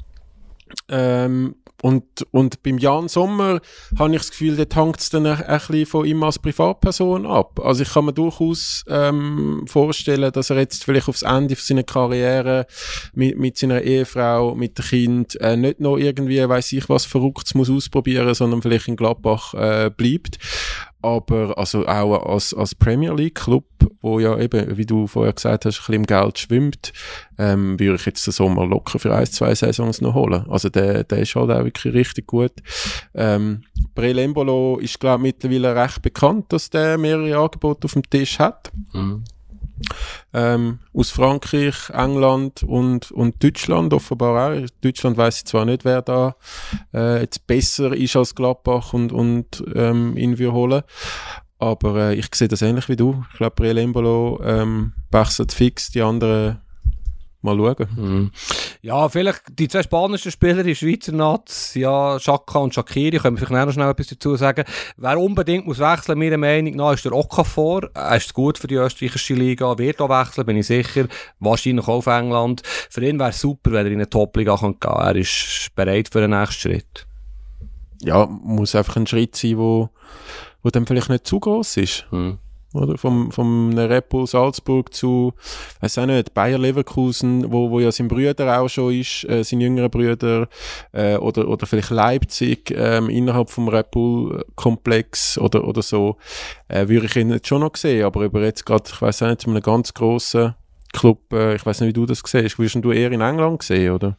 Ähm, und, und beim Jan Sommer habe ich das Gefühl, dort hängt es dann ein, ein bisschen von ihm als Privatperson ab. Also ich kann mir durchaus ähm, vorstellen, dass er jetzt vielleicht aufs Ende seiner Karriere mit, mit seiner Ehefrau, mit dem Kind äh, nicht noch irgendwie, weiß ich was, Verrücktes muss ausprobieren, sondern vielleicht in Gladbach äh, bleibt aber also auch als, als Premier League Club, wo ja eben, wie du vorher gesagt hast, ein bisschen im Geld schwimmt, ähm, würde ich jetzt den Sommer locker für ein, zwei Saisons noch holen. Also der, der ist halt auch wirklich richtig gut. Ähm, Brelembolo ist, glaube ich, mittlerweile recht bekannt, dass der mehrere Angebote auf dem Tisch hat. Mhm ähm, aus Frankreich, England und, und Deutschland offenbar auch. Deutschland weiß ich zwar nicht, wer da äh, jetzt besser ist als Gladbach und, und ähm, ihn wir holen. Aber äh, ich sehe das ähnlich wie du. Ich glaube, Briel Embolo ähm, wechselt fix, die anderen mal schauen. Mhm. Ja, vielleicht die zwei spanischen Spieler in Schweizer Nats, ja, Chaka und Shakiri, können wir vielleicht noch schnell etwas dazu sagen. Wer unbedingt muss wechseln, meiner Meinung nach, ist der Okafor. Er ist gut für die österreichische Liga, wird auch wechseln, bin ich sicher. Wahrscheinlich auch auf England. Für ihn wäre es super, wenn er in eine Top-Liga gehen kann. Er ist bereit für den nächsten Schritt. Ja, muss einfach ein Schritt sein, wo, wo dann vielleicht nicht zu groß ist. Mhm. Oder? Vom, vom Red Bull Salzburg zu, weiß auch nicht, Bayer Leverkusen, wo, wo ja sein Brüder auch schon ist, äh, sein jüngerer Brüder, äh, oder, oder vielleicht Leipzig, ähm, innerhalb vom Red Bull Komplex oder, oder so, äh, würde ich ihn jetzt schon noch sehen, aber über jetzt gerade, ich weiß auch nicht, zu einem ganz grossen Club, äh, ich weiß nicht, wie du das siehst, würdest du eher in England sehen, oder?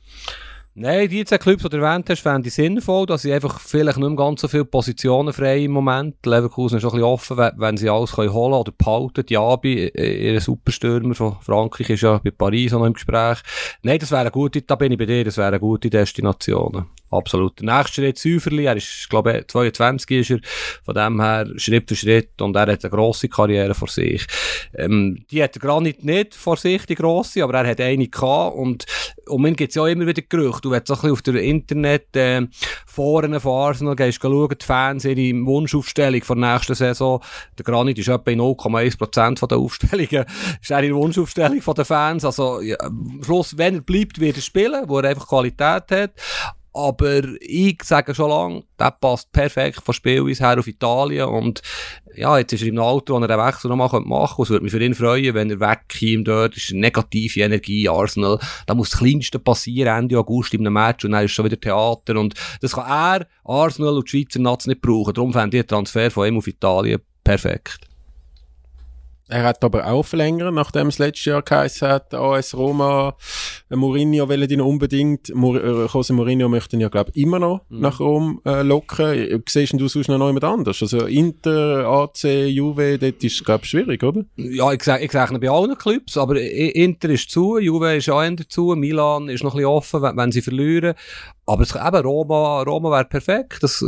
Nein, die zwei Clubs, die du erwähnt hast, fände ich sinnvoll, dass sie einfach vielleicht nicht mehr ganz so viele Positionen frei im Moment. Leverkusen ist auch ein bisschen offen, wenn sie alles können holen oder behalten. Diaby, ihr Superstürmer von Frankreich, ist ja bei Paris auch noch im Gespräch. Nein, das wäre eine gute, da bin ich bei dir, das wäre eine gute Destination. Absolut. Der nächste Schritt Säuferli, er ist, glaube ich, 22 ist er, von dem her Schritt für Schritt und er hat eine grosse Karriere vor sich. Ähm, die hat der Granit nicht vor sich, die grosse, aber er hat eine gehabt und um ihn gibt es ja auch immer wieder Gerüchte. Du willst so ein bisschen auf der Internet äh, Foren von Arsenal gehst schauen, die Fans, ihre Wunschaufstellung von der nächsten Saison. Der Granit ist etwa 0,1% der Aufstellungen. ist er in Wunschaufstellung von den Fans. Also, ja, am Schluss, wenn er bleibt, wird er spielen, wo er einfach Qualität hat. Aber ich sage schon lange, der passt perfekt von Spielweise her auf Italien. Und ja, jetzt ist er im Alter, wo er den Wechsel noch machen könnte. Es würde mich für ihn freuen, wenn er wegkäme dort. Ist eine negative Energie, Arsenal. Da muss das Kleinste passieren, Ende August in einem Match und dann ist schon wieder Theater. Und das kann er, Arsenal und die Schweizer Nats nicht brauchen. Darum fände ich den Transfer von ihm auf Italien perfekt. Er hat aber auch verlängert, nachdem es letztes Jahr geheißen hat, AS Roma, äh, Mourinho will ihn unbedingt, Mur äh, Jose Mourinho möchte ihn ja, glaube ich, immer noch mhm. nach Rom äh, locken. Siehst du sonst noch jemand anders? Also Inter, AC, Juve, dort ist es, glaube ich, schwierig, oder? Ja, ich sage ich sag bei allen Clubs, aber Inter ist zu, Juve ist auch zu, Milan ist noch ein bisschen offen, wenn, wenn sie verlieren. Aber es, eben, Roma, Roma wäre perfekt. Das,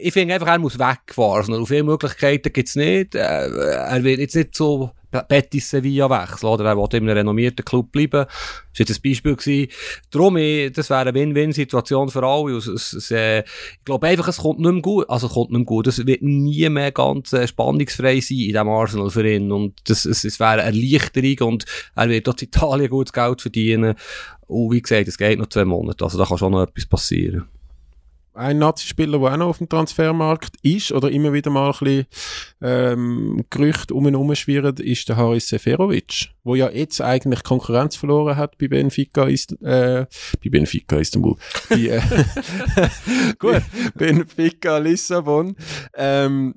ich finde einfach, er muss wegfahren. Also, viele Möglichkeiten gibt es nicht. Er wird jetzt nicht so Betis Sevilla wechseln, oder? Er will in einem renommierten Club bleiben. Das war jetzt ein Beispiel gewesen. Darum, das wäre eine Win-Win-Situation für alle. Es, es, äh, ich glaube einfach, es kommt nicht mehr gut. Also, es kommt nicht mehr gut. Es wird nie mehr ganz äh, spannungsfrei sein in diesem Arsenal für ihn. Und das, es, es wäre eine Erleichterung und er wird dort in Italien gutes Geld verdienen. Und wie gesagt, es geht noch zwei Monate. Also, da kann schon noch etwas passieren ein Nazi-Spieler, der auch noch auf dem Transfermarkt ist oder immer wieder mal ein bisschen ähm, Gerüchte um ihn herumschwirren, ist der Haris Seferovic, der ja jetzt eigentlich Konkurrenz verloren hat bei Benfica, ist, äh, bei Benfica Istanbul, bei äh, Gut. Benfica Lissabon. Ähm,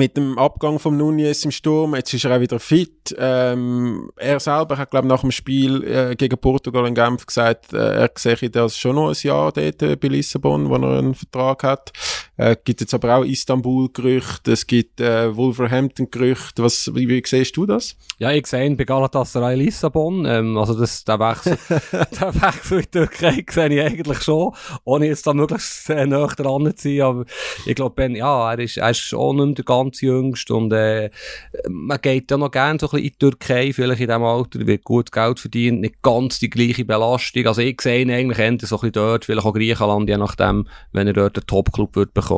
mit dem Abgang von Nunez im Sturm, jetzt ist er auch wieder fit. Ähm, er selber hat, glaube nach dem Spiel äh, gegen Portugal in Genf gesagt, äh, er sehe das schon noch ein Jahr dort äh, bei Lissabon, wo er einen Vertrag hat. Äh, gibt jetzt aber auch Istanbul-Gerüchte, es gibt äh, Wolverhampton-Gerüchte. Was, wie, wie siehst du das? Ja, ich sehe ihn bei Galatasaray Lissabon. Ähm, also das, der Wechsel, der Wechsel in die Türkei sehe ich eigentlich schon, ohne jetzt da möglichst äh, näher dran zu sein. Aber ich glaube, ja, er ist, er ist auch nicht ganz jüngst und äh, man geht ja noch gerne so ein bisschen in die Türkei, vielleicht in diesem Alter, wird gut Geld verdient, nicht ganz die gleiche Belastung. Also ich sehe ihn eigentlich eher so ein bisschen dort, vielleicht auch Griechenland, je nachdem, wenn er dort einen Top-Club wird bekommen.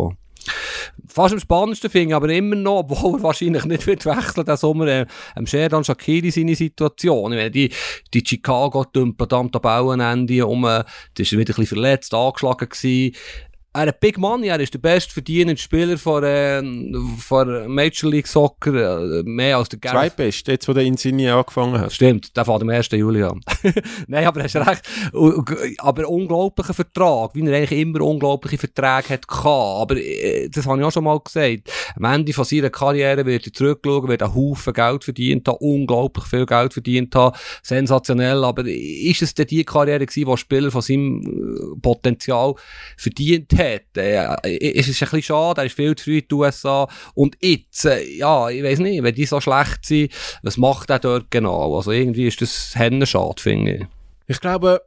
Fast am spannendsten finde ich aber immer noch, obwohl er wahrscheinlich nicht wird wechseln diesen Sommer, äh, am Sheridan Shakiri seine Situation. Ich meine, die, die Chicago dümpelt am Tabellenende um, äh, ist wieder ein bisschen verletzt, angeschlagen gewesen. Er hat Big Money, er ist der bestverdienende Spieler von, äh, von Major League Soccer, äh, mehr als der Gareth. Zweitbest, jetzt wo der Insigne angefangen hat. Stimmt, der fängt am 1. Juli an. Nein, aber hast recht. Aber unglaublicher Vertrag, wie er eigentlich immer unglaubliche Verträge hat. Aber äh, das habe ich auch schon mal gesagt. Am Ende von seiner Karriere wird er zurückschauen, wird einen Haufen Geld verdient haben, unglaublich viel Geld verdient haben, sensationell. Aber ist es denn die Karriere gewesen, wo Spieler von seinem äh, Potenzial verdient hat? Hat. Äh, es ist ein bisschen schade, er ist viel zu früh in die USA. Und jetzt, äh, ja, ich weiß nicht, wenn die so schlecht sind, was macht er dort genau? Also irgendwie ist das schade, finde ich. Ich glaube,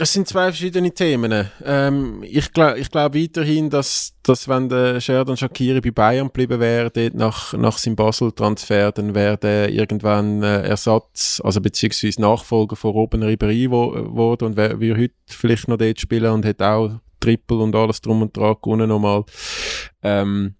Das sind zwei verschiedene Themen. Ähm, ich glaube ich glaub weiterhin, dass, dass wenn der Sheridan Shakiri bei Bayern geblieben wäre, nach, nach seinem Basel-Transfer, dann wäre der irgendwann äh, Ersatz, also beziehungsweise Nachfolger von Robben Ribéry wurde und wäre heute vielleicht noch dort spielen und hätte auch Triple und alles drum und dran gewonnen nochmal. Ähm,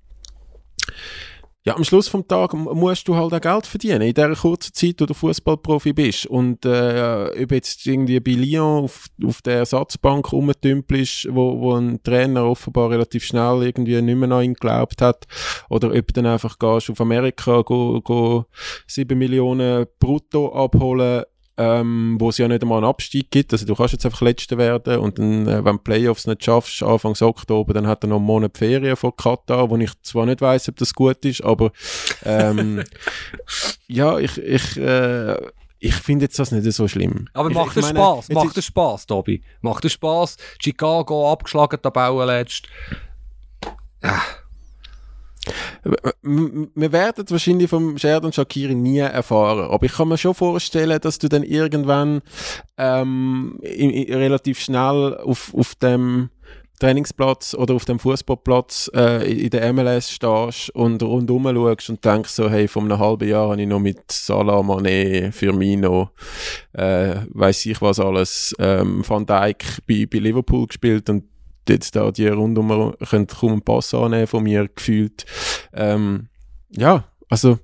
ja, am Schluss vom Tag musst du halt auch Geld verdienen, in der kurzen Zeit, wo du Fußballprofi bist. Und äh, ob jetzt irgendwie bei Lyon auf, auf der Ersatzbank rumtümpelst, wo, wo ein Trainer offenbar relativ schnell irgendwie nicht mehr an ihn geglaubt hat, oder ob du dann einfach gehst auf Amerika, go, go 7 Millionen brutto abholen, ähm, wo es ja nicht einmal einen Abstieg gibt. Also du kannst jetzt einfach Letzter werden und dann, äh, wenn du Playoffs nicht schaffst, Anfang Oktober, dann hat er noch einen Monat Ferien von Katar, wo ich zwar nicht weiß, ob das gut ist, aber ähm, ja, ich, ich, äh, ich finde jetzt das nicht so schlimm. Aber ich, macht es Spaß? Macht es Spaß, Tobi? Macht es Spaß? Chicago abgeschlagen, Tabelle letzt. Ja wir werden wahrscheinlich vom Sheridan Shakiri nie erfahren, aber ich kann mir schon vorstellen, dass du dann irgendwann ähm, in, in, relativ schnell auf, auf dem Trainingsplatz oder auf dem Fußballplatz äh, in der MLS stehst und rundum schaust und denkst so, hey, vor einem halben Jahr habe ich noch mit Salah, Mané, Firmino, äh, weiß ich was alles, ähm, Van Dijk bei, bei Liverpool gespielt und jetzt da die rundum können kaum einen Pass annehmen von mir gefühlt. Ähm, ja, also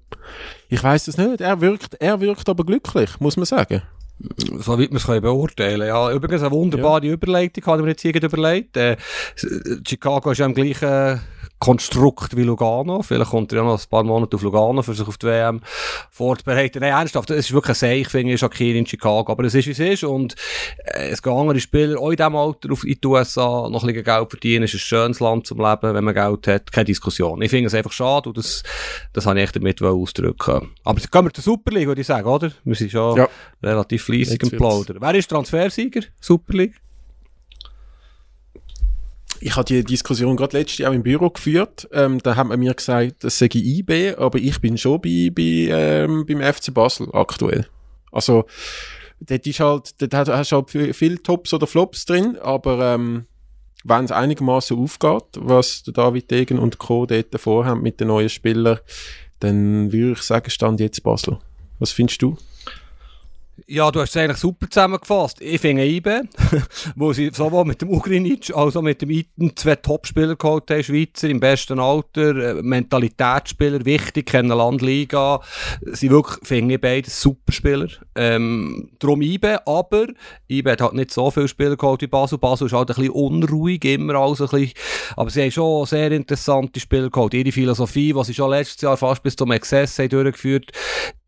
ich weiß es nicht. Er wirkt, er wirkt aber glücklich, muss man sagen. So weit wir es beurteilen. Ja, übrigens eine wunderbare ja. Überleitung, haben wir jetzt hier überlegt. Äh, Chicago ist ja im gleichen Konstrukt wie Lugano. Vielleicht kommt er ja noch ein paar Monate auf Lugano, für sich auf die WM vorzubereiten. Nein, ernsthaft, es ist wirklich ein Seich, finde ich, Shakiri in Chicago. Aber es ist, wie es ist. Und äh, es gehen andere Spieler auch in diesem Alter auf in die USA noch ein bisschen Geld verdienen. Es ist ein schönes Land zum Leben, wenn man Geld hat. Keine Diskussion. Ich finde es einfach schade und das, das habe ich echt damit ausdrücken Aber jetzt gehen wir zur Super League, würde ich sagen, oder? Wir sind schon ja. relativ fleissig im Plaudern. Wer ist Transfersieger? Super League? Ich habe die Diskussion gerade letztes Jahr im Büro geführt. Ähm, da hat man mir gesagt, das sei IB, aber ich bin schon bei, bei, ähm, beim FC Basel aktuell. Also, dort ist halt, dort hast du halt viele Tops oder Flops drin, aber ähm, wenn es einigermaßen aufgeht, was David Degen und Co. dort vorhaben mit den neuen Spielern, dann würde ich sagen, stand jetzt Basel. Was findest du? Ja, du hast es eigentlich super zusammengefasst. Ich finde IBE, wo sie sowohl mit dem Ugrinic als auch mit dem Iten zwei Topspieler geholt haben, Schweizer im besten Alter, äh, Mentalitätsspieler, wichtig, kennen Landliga, sie wirklich, finde ich, beide Superspieler. Ähm, darum IBE, aber IBE hat halt nicht so viele Spieler geholt wie Basel. Basel ist halt ein bisschen unruhig, immer alles ein bisschen, aber sie haben schon sehr interessante Spieler geholt. Ihre Philosophie, die sie schon letztes Jahr fast bis zum Exzess haben durchgeführt,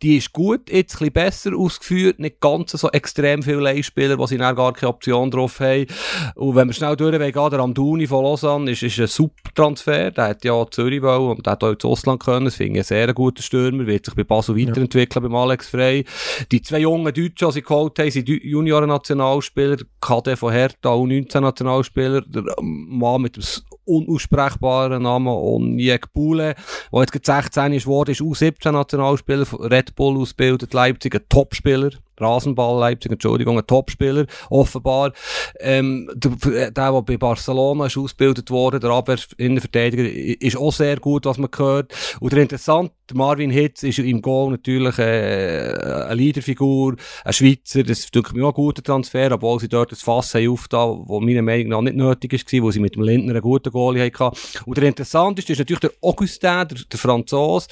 die ist gut, jetzt ein bisschen besser ausgeführt, nicht ganz so extrem viele Leihspieler, die sie gar keine Option drauf haben. Und wenn wir schnell durchgehen, der Amduni von Lausanne ist, ist ein super Transfer, der hat ja Zürich wollen und der hat auch ins Ausland können, das finde ich ein sehr guter Stürmer, wird sich bei Basel weiterentwickeln, ja. beim Alex Frey. Die zwei jungen Deutschen, die sie geholt haben, sind Junioren-Nationalspieler, KD von Hertha, U19-Nationalspieler, der Mann mit dem unaussprechbaren Namen Onyek Bule, der jetzt 16 ist geworden, ist U17-Nationalspieler, Red Bull ausgebildet, Leipzig, ein Topspieler. Rasenball Leipzig, Entschuldigung, ein Topspieler, offenbar. Ähm, der, der bei Barcelona ist ausgebildet worden, der Abwehrinnenverteidiger, ist auch sehr gut, was man hört. Und der interessant, Marvin Hitz ist im Goal natürlich äh, eine Leaderfigur, ein Schweizer, das ist natürlich auch ein guter Transfer, obwohl sie dort das Fass haben aufgetan, wo meiner Meinung nach nicht nötig war, wo sie mit dem Lindner einen guten Goalie hatten. Und der interessanteste ist natürlich der Augustin, der, der Franzose,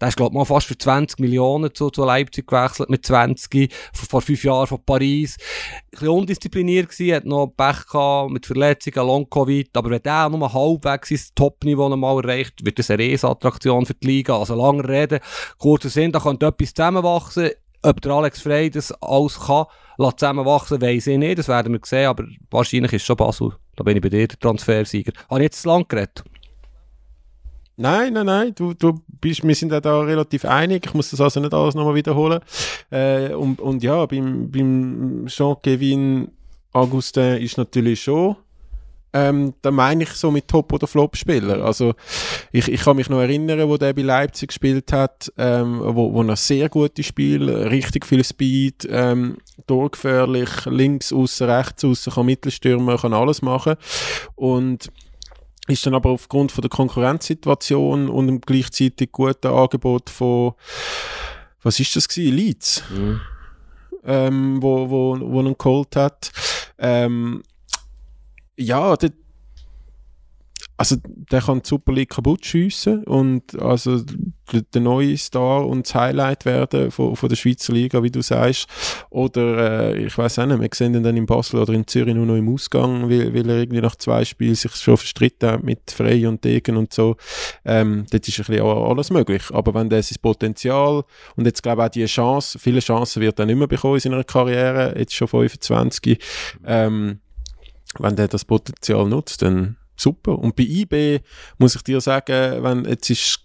der ist glaube ich mal fast für 20 Millionen zu, zu Leipzig gewechselt mit 20 vor fünf Jahren von Paris. Ein bisschen undiszipliniert gewesen, hat noch Pech gehabt mit Verletzungen, Long-Covid. Aber wenn der nur halbwegs sein Top-Niveau mal erreicht, wird das eine Riesenattraktion für die Liga. Also lange reden, kurzer Sinn, da könnte etwas zusammenwachsen. Ob der Alex Frey das alles kann, zusammenwachsen, weiss ich nicht. Das werden wir sehen, aber wahrscheinlich ist es schon Basel. Da bin ich bei dir der Transfersieger. Habe ich jetzt zu lang geredet? Nein, nein, nein, du, du bist, wir sind ja da relativ einig, ich muss das also nicht alles nochmal wiederholen. Äh, und, und ja, beim, beim Jean-Kevin Augustin ist natürlich schon ähm, da meine ich so mit Top- oder Flop-Spieler. Also ich, ich kann mich noch erinnern, wo der bei Leipzig gespielt hat, ähm, wo, wo er sehr gute Spiele, richtig viel Speed, ähm, durchgefährlich, links außen, rechts außen, kann Mittelstürmer, kann alles machen und ist dann aber aufgrund von der Konkurrenzsituation und dem gleichzeitig guten Angebot von was ist das gewesen? Leeds, Mhm. ähm, wo, wo, wo ihn geholt hat. Ähm, ja, der, also der kann die Super League kaputt schiessen und also der, neue Star und das Highlight werden von, von der Schweizer Liga, wie du sagst. Oder äh, ich weiß auch nicht, wir sehen ihn dann in Basel oder in Zürich nur noch im Ausgang, weil, weil er irgendwie nach zwei Spielen sich schon verstritten hat mit Frey und Degen und so. Ähm, dort ist ein bisschen alles möglich. Aber wenn der sein Potenzial und jetzt glaube ich auch die Chance, viele Chancen wird er nicht mehr bekommen in seiner Karriere, jetzt schon 25, ähm, wenn der das Potenzial nutzt, dann super. Und bei IB muss ich dir sagen, wenn jetzt ist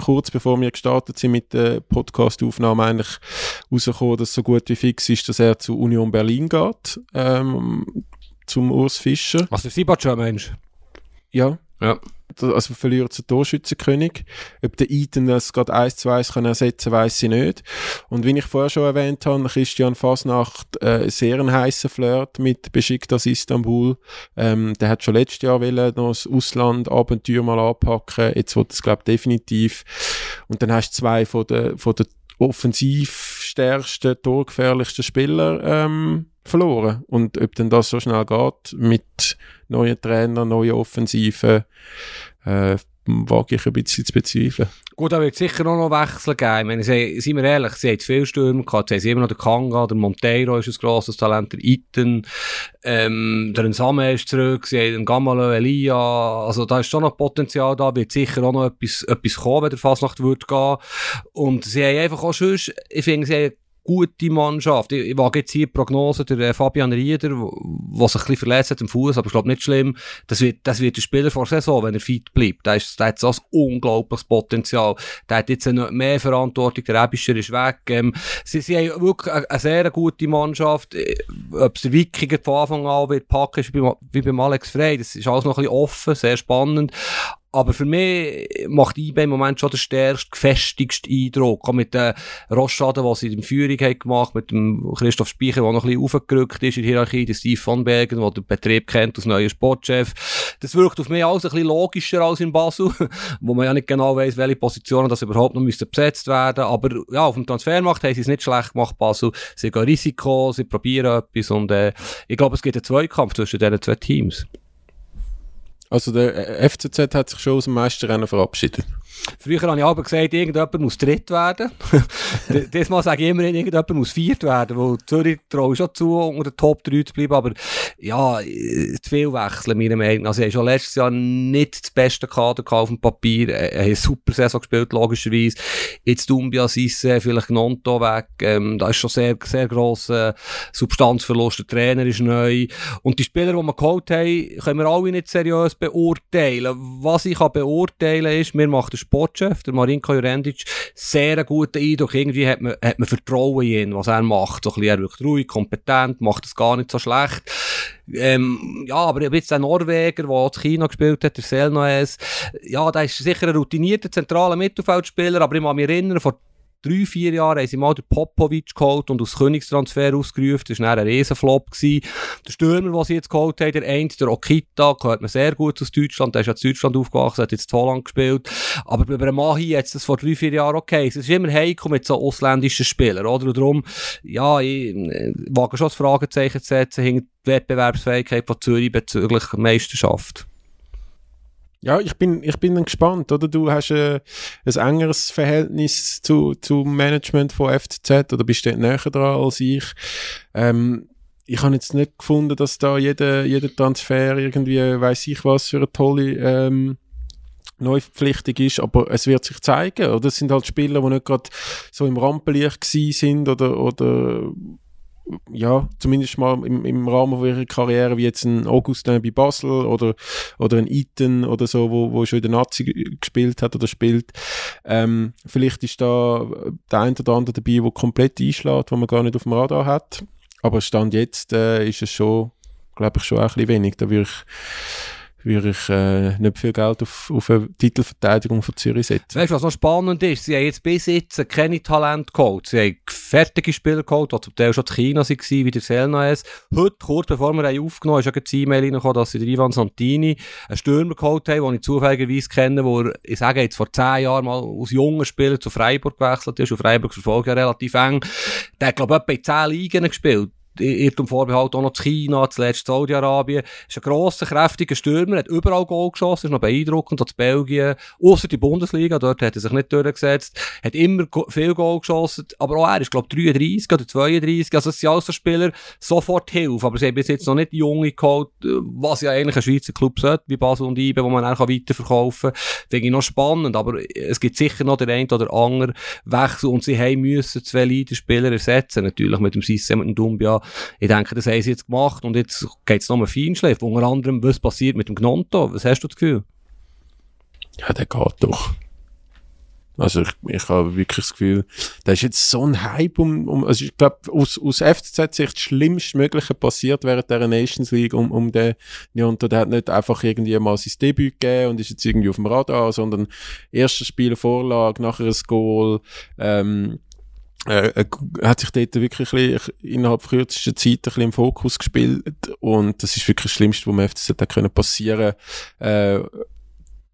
kurz bevor wir gestartet sind mit der Podcast-Aufnahme eigentlich rausgekommen, dass so gut wie fix ist, dass er zu Union Berlin geht, ähm, zum Urs Fischer. Was der Sibacho Mensch? Ja. Ja. Also verliert zum Torschützenkönig. Ob der Eiten das gerade 1 zu 1 kann ersetzen, weiß ich nicht. Und wie ich vorher schon erwähnt habe, Christian Fasnacht äh, sehr ein heißer Flirt mit Besiktas Istanbul. Ähm, der hat schon letztes Jahr wollen, noch das Ausland-Abenteuer mal anpacken. Jetzt wird es, glaube ich, definitiv. Und dann hast du zwei von der, von der offensiv stärksten, torgefährlichsten Spieler ähm, verloren. Und ob denn das so schnell geht mit neuen Trainern, neuen Offensiven, äh, wage ich ein bisschen zu bezweifeln. Gut, da wird sicher auch noch Wechsel geben. Ich meine, sie, seien wir ehrlich, sie haben viele Stürmer gehabt. Sie haben immer noch den Kanga, der Monteiro ist ein grosses Talent, der Iten, ähm, der Nsame ist zurück, sie haben den Gamalo, Elia. Also da ist schon noch Potenzial da, wird sicher auch noch etwas, etwas kommen, wenn der Fasnacht wird gehen. Und sie haben einfach auch sonst, ich finde, sie gute Mannschaft. Ich, ich wage jetzt hier die Prognose, der äh, Fabian Rieder, der sich ein bisschen verletzt hat im Fuß, aber ich glaube nicht schlimm. Das wird, das wird der Spieler vor Saison, wenn er fit bleibt. Der, ist, der hat so ein unglaubliches Potenzial. Der hat jetzt noch mehr Verantwortung, der Ebischer ist weg. Ähm, sie, sie haben wirklich eine, eine sehr gute Mannschaft. Äh, Ob es der Wikinger von Anfang an wird packen, ist wie, wie beim Alex Frey. Das ist alles noch ein bisschen offen, sehr spannend. Aber für mich macht IB im Moment schon den stärksten, gefestigsten Eindruck. Auch mit den Rochaden, die sie in der Führung haben gemacht, mit dem Christoph Speicher, der noch ein bisschen aufgerückt ist in der Hierarchie, der Steve von Bergen, der den Betrieb kennt als neuer Sportchef. Das wirkt auf mich alles ein bisschen logischer als in Basel, wo man ja nicht genau weiss, welche Positionen das überhaupt noch müssten besetzt werden. Aber ja, auf dem Transfermarkt haben sie es nicht schlecht gemacht, Basel. Sie gehen Risiko, sie probieren etwas und äh, ich glaube, es gibt einen Zweikampf zwischen diesen zwei Teams. Also der FCZ hat sich schon aus dem Meisterrennen verabschiedet. Früher habe ich aber gesagt, irgendjemand muss dritt werden. Diesmal sage ich immerhin, irgendjemand muss viert werden, weil Zürich traue ich schon zu, unter den Top 3 zu bleiben, aber ja, äh, zu viel wechseln, meiner Meinung nach. Also, haben schon letztes Jahr nicht das beste Kader auf dem Papier, äh, haben eine super Saison gespielt, logischerweise. Jetzt Dumbia, Sisse, vielleicht Gnonto weg, ähm, da ist schon sehr, sehr grosser Substanzverlust, der Trainer ist neu und die Spieler, die wir geholt haben, können wir alle nicht seriös beurteilen. Was ich kann beurteilen ist, mir macht der Sportchef, der Marinko Jurendic, sehr einen guten Eindruck. Irgendwie hat man, hat man Vertrauen in ihn, was er macht. So ein bisschen, er wirkt ruhig, kompetent, macht es gar nicht so schlecht. Ähm, ja, aber jetzt der Norweger, der auch in China gespielt hat, der Selnoes, ja, der ist sicher ein routinierter zentraler Mittelfeldspieler, aber ich kann mich erinnern, vor drei, vier Jahren haben sie mal den Popovic geholt und aus Königstransfer ausgerufen. Das war ein Riesenflop. Gewesen. Der Stürmer, den sie jetzt geholt haben, der eine, der Okita, gehört man sehr gut aus Deutschland. Der ist ja in Deutschland aufgewachsen, hat jetzt in Holland gespielt. Aber bei einem Mahi jetzt das vor drei, vier Jahren okay. Es ist immer heikel mit so ausländischen Spielern, oder? Und darum, ja, ich äh, wage schon das Fragezeichen zu setzen hinter die Wettbewerbsfähigkeit von Zürich bezüglich Meisterschaft. Ja, ich bin, ich bin dann gespannt, oder? Du hast äh, ein engeres Verhältnis zu, zum Management von FCZ oder bist du näher dran als ich. Ähm, ich habe jetzt nicht gefunden, dass da jeder, jeder Transfer irgendwie, weiß ich was, für eine tolle ähm, Neuverpflichtung ist, aber es wird sich zeigen. Oder es sind halt Spieler, die nicht gerade so im Rampenlicht gewesen sind oder, oder ja, zumindest mal im, im Rahmen von ihrer Karriere, wie jetzt ein Augustin bei Basel oder, oder ein Iten oder so, wo, wo schon in der Nazi gespielt hat oder spielt. Ähm, vielleicht ist da der ein oder andere dabei, der komplett einschlägt, wo man gar nicht auf dem Radar hat. Aber Stand jetzt äh, ist es schon glaube ich, schon ein bisschen wenig. Da würde ich würde ich äh, nicht viel Geld auf, auf eine Titelverteidigung von Zürich setzen. Weißt du, was noch spannend ist? Sie haben jetzt bis jetzt keine Talent geholt. Sie haben fertige Spieler geholt, die zum Teil schon in China waren, wie der Selnaes. Heute, kurz bevor wir aufgenommen haben, ist eine E-Mail reingekommen, dass sie den Ivan Santini, einen Stürmer geholt haben, den ich zufälligerweise kenne, wo er, ich sage jetzt, vor zehn Jahren mal aus jungen Spieler zu Freiburg gewechselt ist. Und Freiburg verfolgt ja relativ eng. Der hat, glaube ich, etwa in zehn Ligen gespielt. Irrtum Vorbehalt auch noch zu China, zuletzt Saudi-Arabien. Ist ein grosser, kräftiger Stürmer, hat überall Goal geschossen, ist noch beeindruckend, als Belgien, außer die Bundesliga, dort hat er sich nicht durchgesetzt, hat immer viel Goal geschossen, aber auch er ist, glaube ich, 33 oder 32, also es sind alles so Spieler, sofort Hilfe, aber sie haben bis jetzt noch nicht Junge geholt, was ja eigentlich ein Schweizer Club sollte, wie Basel und Ibe, wo man auch weiterverkaufen kann. Finde ich noch spannend, aber es gibt sicher noch den einen oder anderen Wechsel und sie haben müssen zwei Leaderspieler ersetzen, natürlich mit dem Sisse, mit dem Dumbia, ich denke, das haben sie jetzt gemacht und jetzt geht es nochmal Feinschliff. Unter anderem, was passiert mit dem Gnonto? Was hast du das Gefühl? Ja, der geht doch. Also ich, ich habe wirklich das Gefühl, da ist jetzt so ein Hype um, um also ich glaube, aus, aus FCZ-Sicht das Schlimmstmögliche passiert während der Nations League um, um den Nionto. Der hat nicht einfach irgendwie mal sein Debüt gegeben und ist jetzt irgendwie auf dem Radar, sondern erstes Spiel Vorlage, nachher ein Goal, ähm, er, er hat sich dort wirklich innerhalb kürzester Zeit ein bisschen im Fokus gespielt und das ist wirklich das Schlimmste, was dem FCZ können passieren äh,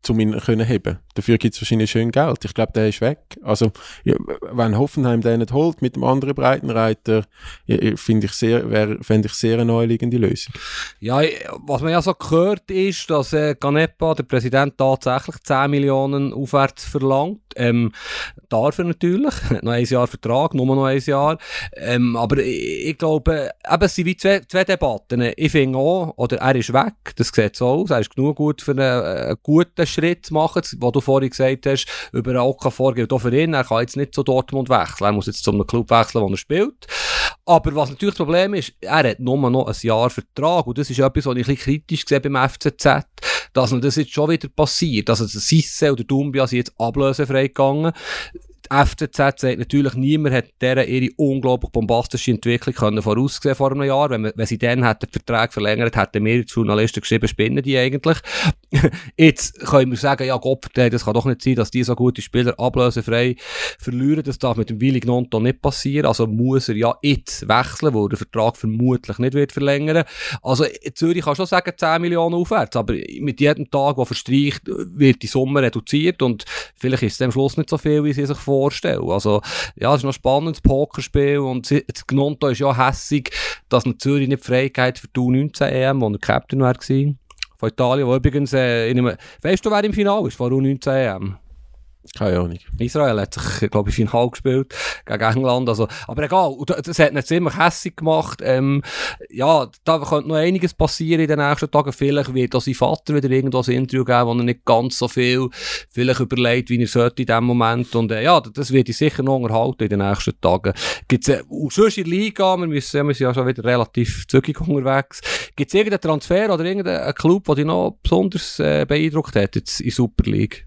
um ihn können heben. Dafür gibt es wahrscheinlich schön Geld. Ich glaube, der ist weg. Also, ja, wenn Hoffenheim den nicht holt mit dem anderen Breitenreiter, ja, finde ich sehr, fände ich sehr eine naheliegende Lösung. Ja, was man ja so gehört ist, dass äh, Ganepa, der Präsident, tatsächlich 10 Millionen aufwärts verlangt. Ähm, darf er natürlich. noch ein Jahr Vertrag, nur noch ein Jahr. Ähm, aber ich, ich, glaube, eben, es sind wie zwei, zwei Debatten. Ich finde auch, oder er ist weg, das sieht so aus, er ist genug gut für einen, einen guten Schritt zu machen, was du vorhin gesagt hast, über Okafor gilt auch für ihn, er kann jetzt nicht zu Dortmund wechseln, er muss jetzt zu einem Club wechseln, wo er spielt. Aber was natürlich das Problem ist, er hat nur noch ein Jahr Vertrag. Und das ist etwas, was ich ein bisschen kritisch sehe beim FCZ, dass das jetzt schon wieder passiert, also Sisse oder Dumbia sind jetzt ablösefrei gegangen, FCZ sagt natürlich, niemand hat deren ihre unglaublich bombastische Entwicklung können voraussehen vor einem Jahr. Wenn, wenn sie dann hätten den Vertrag verlängert, hätten wir Journalisten geschrieben, spinnen die eigentlich. Jetzt können wir sagen, ja Gott, das kann doch nicht sein, dass die so gute Spieler ablösefrei verlieren. Das darf mit dem Willi Gnonto nicht passieren. Also muss er ja jetzt wechseln, wo der Vertrag vermutlich nicht wird verlängern. Also Zürich kann schon sagen 10 Millionen aufwärts, aber mit jedem Tag, der verstreicht, wird die Summe reduziert und vielleicht ist es am Schluss nicht so viel, wie sie sich vorstellen vorstellen. Also, ja, es ist noch spannend, das Pokerspiel und das Gnonto ist ja hässig, dass man Zürich nicht Freiheit für die U19 EM, wo der Captain war, von Italien, wo übrigens, äh, in einem, weißt du, wer im Finale ist, von U19 EM? Keine Ahnung. Israel hat sich, glaube ich, Final gespielt gegen England. Also, aber egal, das hat ihn ziemlich hässlich gemacht. Ähm, ja, da könnte noch einiges passieren in den nächsten Tagen. Vielleicht wird auch sein Vater wieder irgendwo ein Interview geben, wo er nicht ganz so viel vielleicht überlegt, wie er sollte in dem Moment. Und äh, ja, das wird ich sicher noch unterhalten in den nächsten Tagen. Gibt's, äh, sonst in Liga, wir, müssen, wir sind ja schon wieder relativ zügig unterwegs. Gibt es irgendeinen Transfer oder irgendeinen Club, der dich noch besonders äh, beeindruckt hat jetzt in Super League?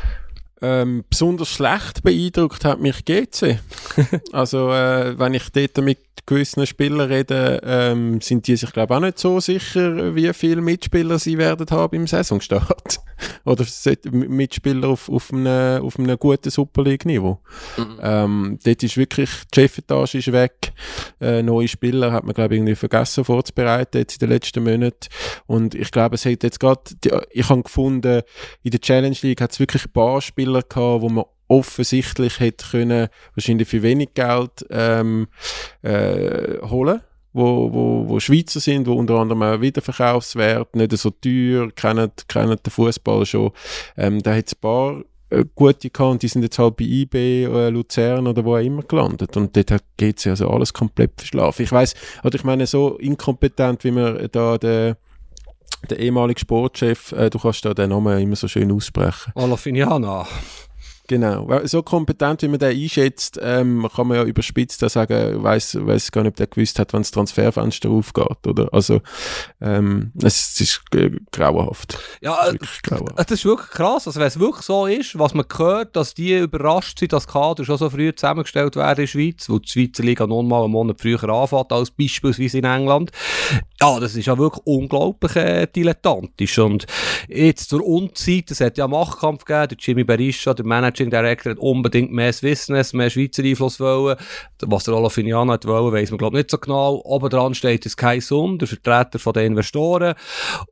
Ähm, besonders schlecht beeindruckt hat mich GC. also, äh, wenn ich dort mit gewissen Spielern rede, ähm, sind die sich, glaube ich, auch nicht so sicher, wie viele Mitspieler sie werden haben im Saisonstart. Oder Mitspieler auf, auf, einem, auf einem guten Super League-Niveau. Mhm. Ähm, dort ist wirklich, die Chefetage ist weg. Äh, neue Spieler hat man, glaube ich, irgendwie vergessen vorzubereiten jetzt in den letzten Monaten. Und ich glaube, es hat jetzt gerade, ich habe gefunden, in der Challenge League hat es wirklich ein paar Spieler gehabt, wo man offensichtlich hätte können, wahrscheinlich für wenig Geld ähm, äh, holen wo, wo, wo Schweizer sind, wo unter anderem auch Wiederverkaufswert, nicht so teuer, kennen, kennen den Fußball schon. Ähm, da hat es ein paar äh, gute gehabt und die sind jetzt halt bei IB, äh, Luzern oder wo auch immer gelandet. Und dort geht es also alles komplett verschlafen. Ich weiß, oder ich meine, so inkompetent, wie man da der der ehemalige Sportchef, äh, du kannst da den Namen immer so schön aussprechen. Olafiniana. Genau. So kompetent, wie man den einschätzt, ähm, kann man ja überspitzt sagen, weiß weiß gar nicht, ob der gewusst hat, wann das Transferfenster aufgeht, oder? Also, ähm, es, es ist äh, grauenhaft. Ja, Es ist wirklich grauenhaft. Das ist wirklich krass. Also, wenn es wirklich so ist, was man hört, dass die überrascht sind, dass Kader schon so früh zusammengestellt werden in der Schweiz, wo die Schweizer Liga nun mal einen Monat früher anfängt, als beispielsweise in England. Ja, das ist ja wirklich unglaublich äh, dilettantisch. Und jetzt zur Unzeit, es hat ja Machtkampf gegeben, der Jimmy Berisha, der Managing Director, hat unbedingt mehr Swissness, mehr Schweizer Einfluss wollen. Was der Olaf Finiano hat wollen, weiss man glaube nicht so genau. Oben dran steht es Kai Sum, der Vertreter den Investoren.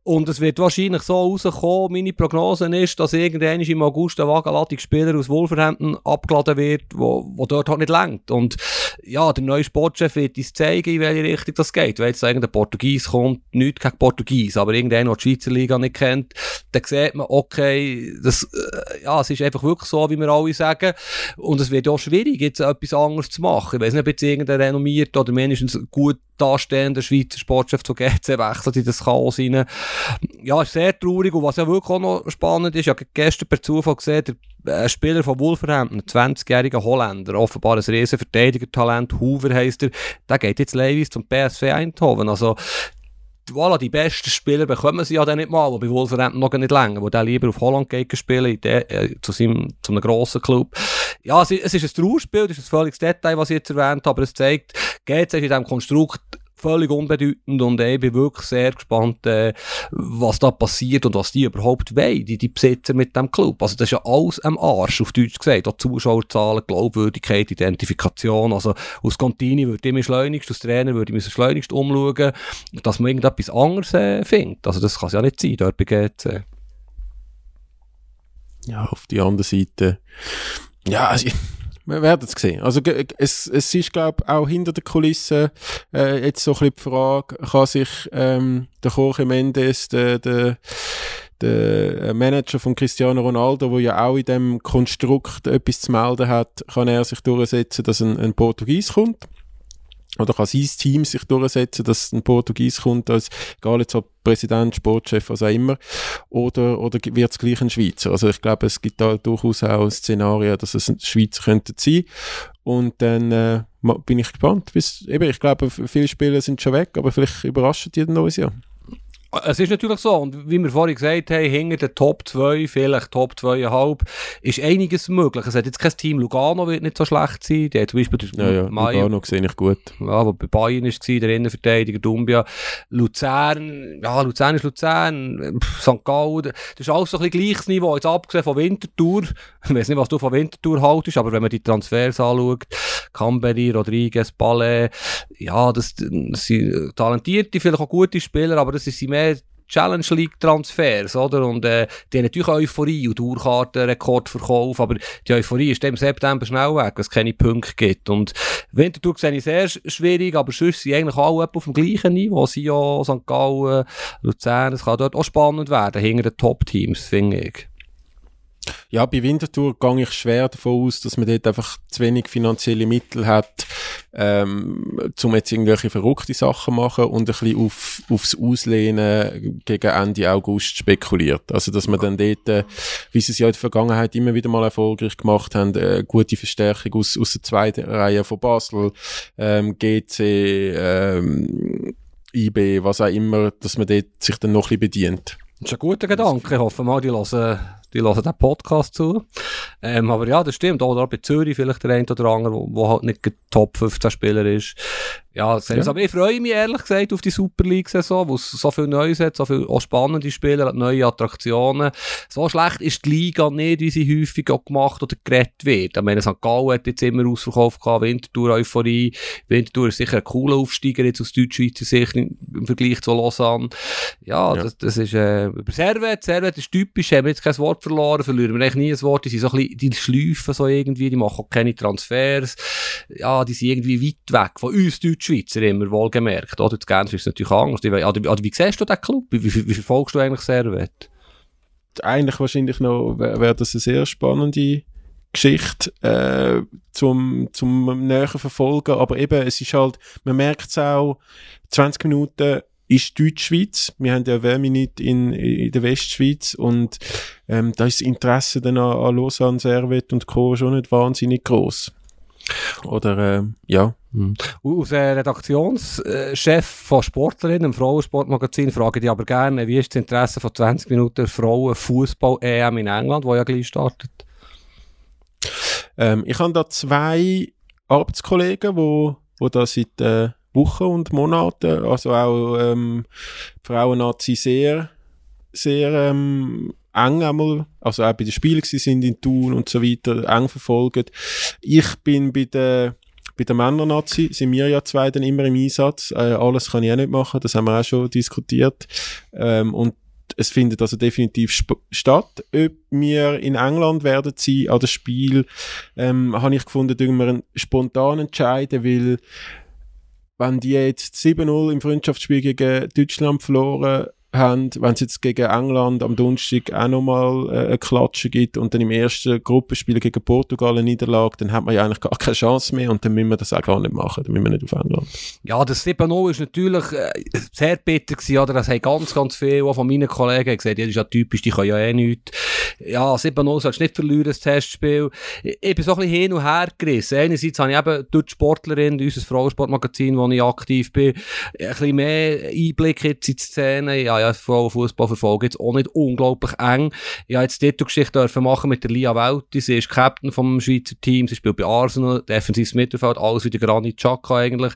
Und es wird wahrscheinlich so rauskommen, meine Prognose ist, dass irgendwann im August ein wagenladig Spieler aus Wolverhampton abgeladen wird, wo, wo dort halt nicht lenkt. Und ja, der neue Sportchef wird uns zeigen, in welche Richtung das geht. Wenn jetzt irgendein Portugies kommt, nichts gegen Portugies, aber irgendeiner, der die Schweizer Liga nicht kennt, dann sieht man, okay, das, äh, ja, es ist einfach wirklich so, wie wir alle sagen. Und es wird auch schwierig, jetzt etwas anderes zu machen. Ich weiß nicht, ob jetzt irgendein renommiert oder mindestens gut dastehender Schweizer Sportchef zu GC wechselt in das Chaos rein. Ja, ist sehr traurig. Und was ja wirklich auch noch spannend ist, ich habe gestern per Zufall gesehen, der äh, Spieler von Wolverhampton, ein 20-jähriger Holländer, offenbar ein riesen Verteidigertalent, Hoover heisst er, der geht jetzt leiwis zum PSV Eindhoven. Also, voilà, die besten Spieler bekommen sie ja dann nicht mal, die bei Wolverhampton noch nicht länger, wo der lieber auf Holland geht spielen, der, äh, zu seinem, zu einem grossen Club. Ja, es, es ist ein Trauerspiel, das ist ein völliges Detail, was ich jetzt erwähnt habe, aber es zeigt, GC ist in diesem Konstrukt völlig unbedeutend und ich bin wirklich sehr gespannt, äh, was da passiert und was die überhaupt wollen, die, die Besitzer mit dem Club. Also das ist ja alles am Arsch, auf Deutsch gesagt. Auch Zuschauerzahlen, Glaubwürdigkeit, Identifikation. Also aus Contini würde ich mich schleunigst, aus Trainer würde ich mich schleunigst umschauen, dass man irgendetwas anderes äh, findet. Also das kann es ja nicht sein, dort bei GC. Ja, auf die andere Seite. Ja, also, wir werden es sehen. Also es, es ist, glaube ich, auch hinter der Kulisse äh, jetzt so ein bisschen die Frage, kann sich ähm, der Jorge Mendes, der, der, der Manager von Cristiano Ronaldo, der ja auch in dem Konstrukt etwas zu melden hat, kann er sich durchsetzen, dass ein, ein Portugies kommt? Oder kann sein Team sich durchsetzen, dass ein Portugies kommt, als, egal jetzt ob Präsident, Sportchef, was auch immer, oder, oder wird es gleich ein Schweizer? Also ich glaube, es gibt da durchaus auch Szenarien, dass es ein Schweizer könnte sein. Und dann äh, bin ich gespannt. Bis, eben, ich glaube, viele Spieler sind schon weg, aber vielleicht überraschen die ein neues Jahr. Es ist natürlich so, und wie wir vorhin gesagt haben, hinter den Top 2, vielleicht Top 2,5, ist einiges möglich. Es hat jetzt kein Team, Lugano wird nicht so schlecht sein, der hat zum Beispiel Ja, ja, Maio- Lugano sehe ich gut. ja, aber bei Bayern war der Innenverteidiger Dumbia. Luzern, ja, Luzern ist Luzern, Pff, St. Gallen, das ist alles so ein bisschen gleiches Niveau, jetzt abgesehen von Winterthur. Ich weiß nicht, was du von Winterthur haltest, aber wenn man die Transfers anschaut, Camberi, Rodriguez, Ballet, ja, das, das sind talentierte, vielleicht auch gute Spieler, aber das sind mehr Challenge League Transfers, oder? Und, äh, die haben natürlich Euphorie und Tourkarten, Rekordverkauf, aber die Euphorie ist im September schnell weg, weil es keine Punkte gibt. Und Winterthur sehe ich sehr sch- schwierig, aber sonst sind eigentlich alle auf dem gleichen Niveau. Sion, St. Gallen, Luzern, es kann dort auch spannend werden, hinter den Top-Teams, finde ich. Ja, bei Winterthur gehe ich schwer davon aus, dass man dort einfach zu wenig finanzielle Mittel hat, ähm, um jetzt irgendwelche verrückte Sachen machen und ein bisschen auf, aufs Auslehnen gegen Ende August spekuliert. Also, dass man dann dort, äh, wie sie es ja in der Vergangenheit immer wieder mal erfolgreich gemacht haben, äh, gute Verstärkung aus, aus der zweiten Reihe von Basel, ähm, GC, ähm, IB, was auch immer, dass man dort sich dann noch ein bisschen bedient. Das ist ein guter Gedanke. Ich hoffe mal, die hören, die hören den Podcast zu. Ähm, aber ja, das stimmt. Oder auch bei Zürich vielleicht der eine oder andere, wo halt nicht der Top 15 Spieler ist. Ja, das Ja. aber ich freue mich ehrlich gesagt auf die Super League-Saison, wo es so viel Neues hat, so viel auch spannende Spieler, neue Attraktionen. So schlecht ist die Liga nicht, wie sie häufig auch gemacht oder geredet wird. Ich meine, St. Gallen hat jetzt immer Ausverkauf gehabt, Winterthur Euphorie. Winterthur ist sicher ein cooler Aufsteiger jetzt aus Deutschschweizer Sicht im im Vergleich zu Lausanne. Ja, Ja. Das, das ist, äh, über Servet, Servet ist typisch, haben wir jetzt kein Wort verloren, verlieren wir eigentlich nie ein Wort, die sind so ein bisschen, die schleifen so irgendwie, die machen auch keine Transfers, ja, die sind irgendwie weit weg von uns Deutschschweizer immer, wohlgemerkt, oder? Das Genf ist natürlich anders, oder, oder wie siehst du den Club? Wie, wie, wie verfolgst du eigentlich Servet? eigentlich wahrscheinlich noch, wäre wär das eine sehr spannende Geschichte äh, zum, zum näher verfolgen, aber eben, es ist halt, man merkt es auch, 20 Minuten ist Deutschschweiz. Wir haben ja Wärminit in, in der Westschweiz und ähm, da ist das Interesse dann an, an Lausanne, Servet und Co. schon nicht wahnsinnig groß. Oder, äh, ja. Mhm. Als äh, Redaktionschef von Sportlerinnen im Frauensportmagazin frage ich dich aber gerne, wie ist das Interesse von 20 Minuten Frauen-Fußball-EM in England, wo ja gleich startet? Ähm, ich habe da zwei Arbeitskollegen, wo, wo da seit äh, Wochen und Monaten, also auch ähm, Frauen-Nazi sehr, sehr ähm, eng einmal, also auch bei den Spielen sind in Thun und so weiter, eng verfolgt. Ich bin bei der bei der Männer-Nazi sind wir ja zwei dann immer im Einsatz. Äh, alles kann ich auch nicht machen, das haben wir auch schon diskutiert. Ähm, und es findet also definitiv statt. Ob wir in England werden sein an das Spiel, ähm, habe ich gefunden, dürfen wir spontan entscheiden, weil wenn die jetzt 7-0 im Freundschaftsspiel gegen Deutschland verloren haben, wenn es jetzt gegen England am Donnerstag auch nochmal äh, eine Klatsche gibt und dann im ersten Gruppenspiel gegen Portugal eine Niederlage, dann hat man ja eigentlich gar keine Chance mehr und dann müssen wir das auch gar nicht machen, dann müssen wir nicht auf England. Ja, das 7-0 ist natürlich äh, sehr bitter gewesen, oder? Das haben ganz, ganz viele von meinen Kollegen gesagt, ja, das ist ja typisch, die können ja eh nichts. Ja, 7-0 sollst du nicht verlieren, das Testspiel. Ich, ich bin so ein bisschen hin und her gerissen. Einerseits habe ich eben durch die Sportlerin, unser Frauensportmagazin, wo ich aktiv bin, ein bisschen mehr Einblick jetzt in die Szene. Ja, ja, Frauenfußball verfolge, jetzt auch nicht unglaublich eng. Ich habe jetzt dort Geschichte dürfen machen mit der Lia Welti, sie ist Captain vom Schweizer Team, sie spielt bei Arsenal, defensives Mittelfeld, alles wie der Granit Xhaka eigentlich.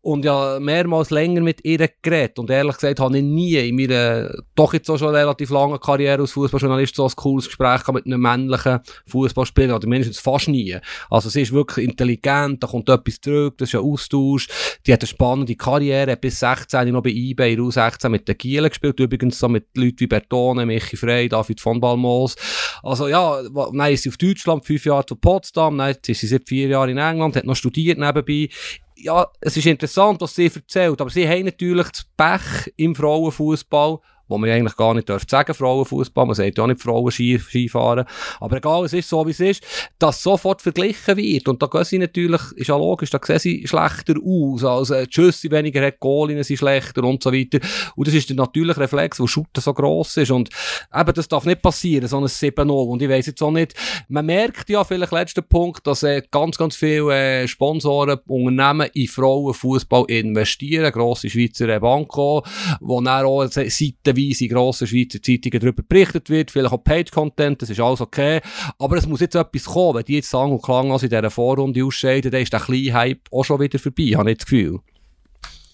Und ja, mehrmals länger mit ihr geredet und ehrlich gesagt habe ich nie in meiner doch jetzt auch schon relativ langen Karriere als Fußballjournalist so ein cooles Gespräch mit einem männlichen Fußballspieler, oder mindestens fast nie. Also sie ist wirklich intelligent, da kommt etwas zurück, das ist ein Austausch, die hat eine spannende Karriere, bis 16 noch bei eBay U16 mit den Gielen gespielt, gespielt, übrigens so mit Leuten wie Bertone, Michi Frey, David von Balmos. Also ja, nein, ist sie auf Deutschland, fünf Jahre zu Potsdam, nein, jetzt ist sie seit vier Jahren in England, hat noch studiert nebenbei. Ja, es ist interessant, was sie erzählt, aber sie haben natürlich das Pech im Frauenfußball, wo man eigentlich gar nicht darf sagen, Frauenfußball, man sagt ja auch nicht Frauen Skifahren, aber egal, es ist so, wie es ist, dass sofort verglichen wird. Und da gehen sie natürlich, ist ja logisch, da sehen sie schlechter aus, also die Schüsse weniger hat, Goalinnen sind schlechter und so weiter. Und das ist der natürliche Reflex, wo Shooter so gross ist. Und eben, das darf nicht passieren, so ein 7-0 und ich weiss jetzt auch nicht, man merkt ja vielleicht letzter Punkt, dass äh, ganz, ganz viele äh, Sponsoren, Unternehmen in Frauenfußball investieren, grosse Schweizer Banco, wo dann auch Seiten teilweise in grossen Schweizer Zeitungen darüber berichtet wird, vielleicht auch Paid-Content, das ist alles okay. Aber es muss jetzt etwas kommen. Wenn die jetzt sagen und klang also in dieser Vorrunde ausscheiden, dann ist der kleine Hype auch schon wieder vorbei, habe ich das Gefühl.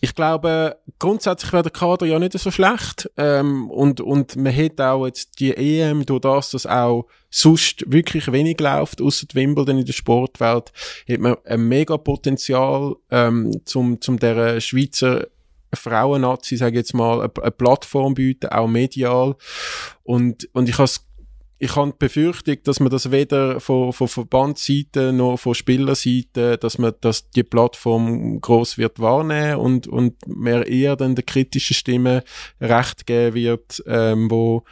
Ich glaube, grundsätzlich wäre der Kader ja nicht so schlecht. Ähm, und, und man hat auch jetzt die EM, durch das, dass auch sonst wirklich wenig läuft, außer Wimbledon in der Sportwelt, hat man ein mega Potenzial, ähm, zum, zum der Schweizer Frauen-Nazi, sage ich jetzt mal, eine, Plattform bieten, auch medial. Und, und ich habe ich habe die Befürchtung, dass man das weder von, von Verbandsseite noch von Spielerseite, dass man dass die Plattform groß wird wahrnehmen und, und mehr eher dann der kritischen Stimme Recht geben wird, ähm, wo,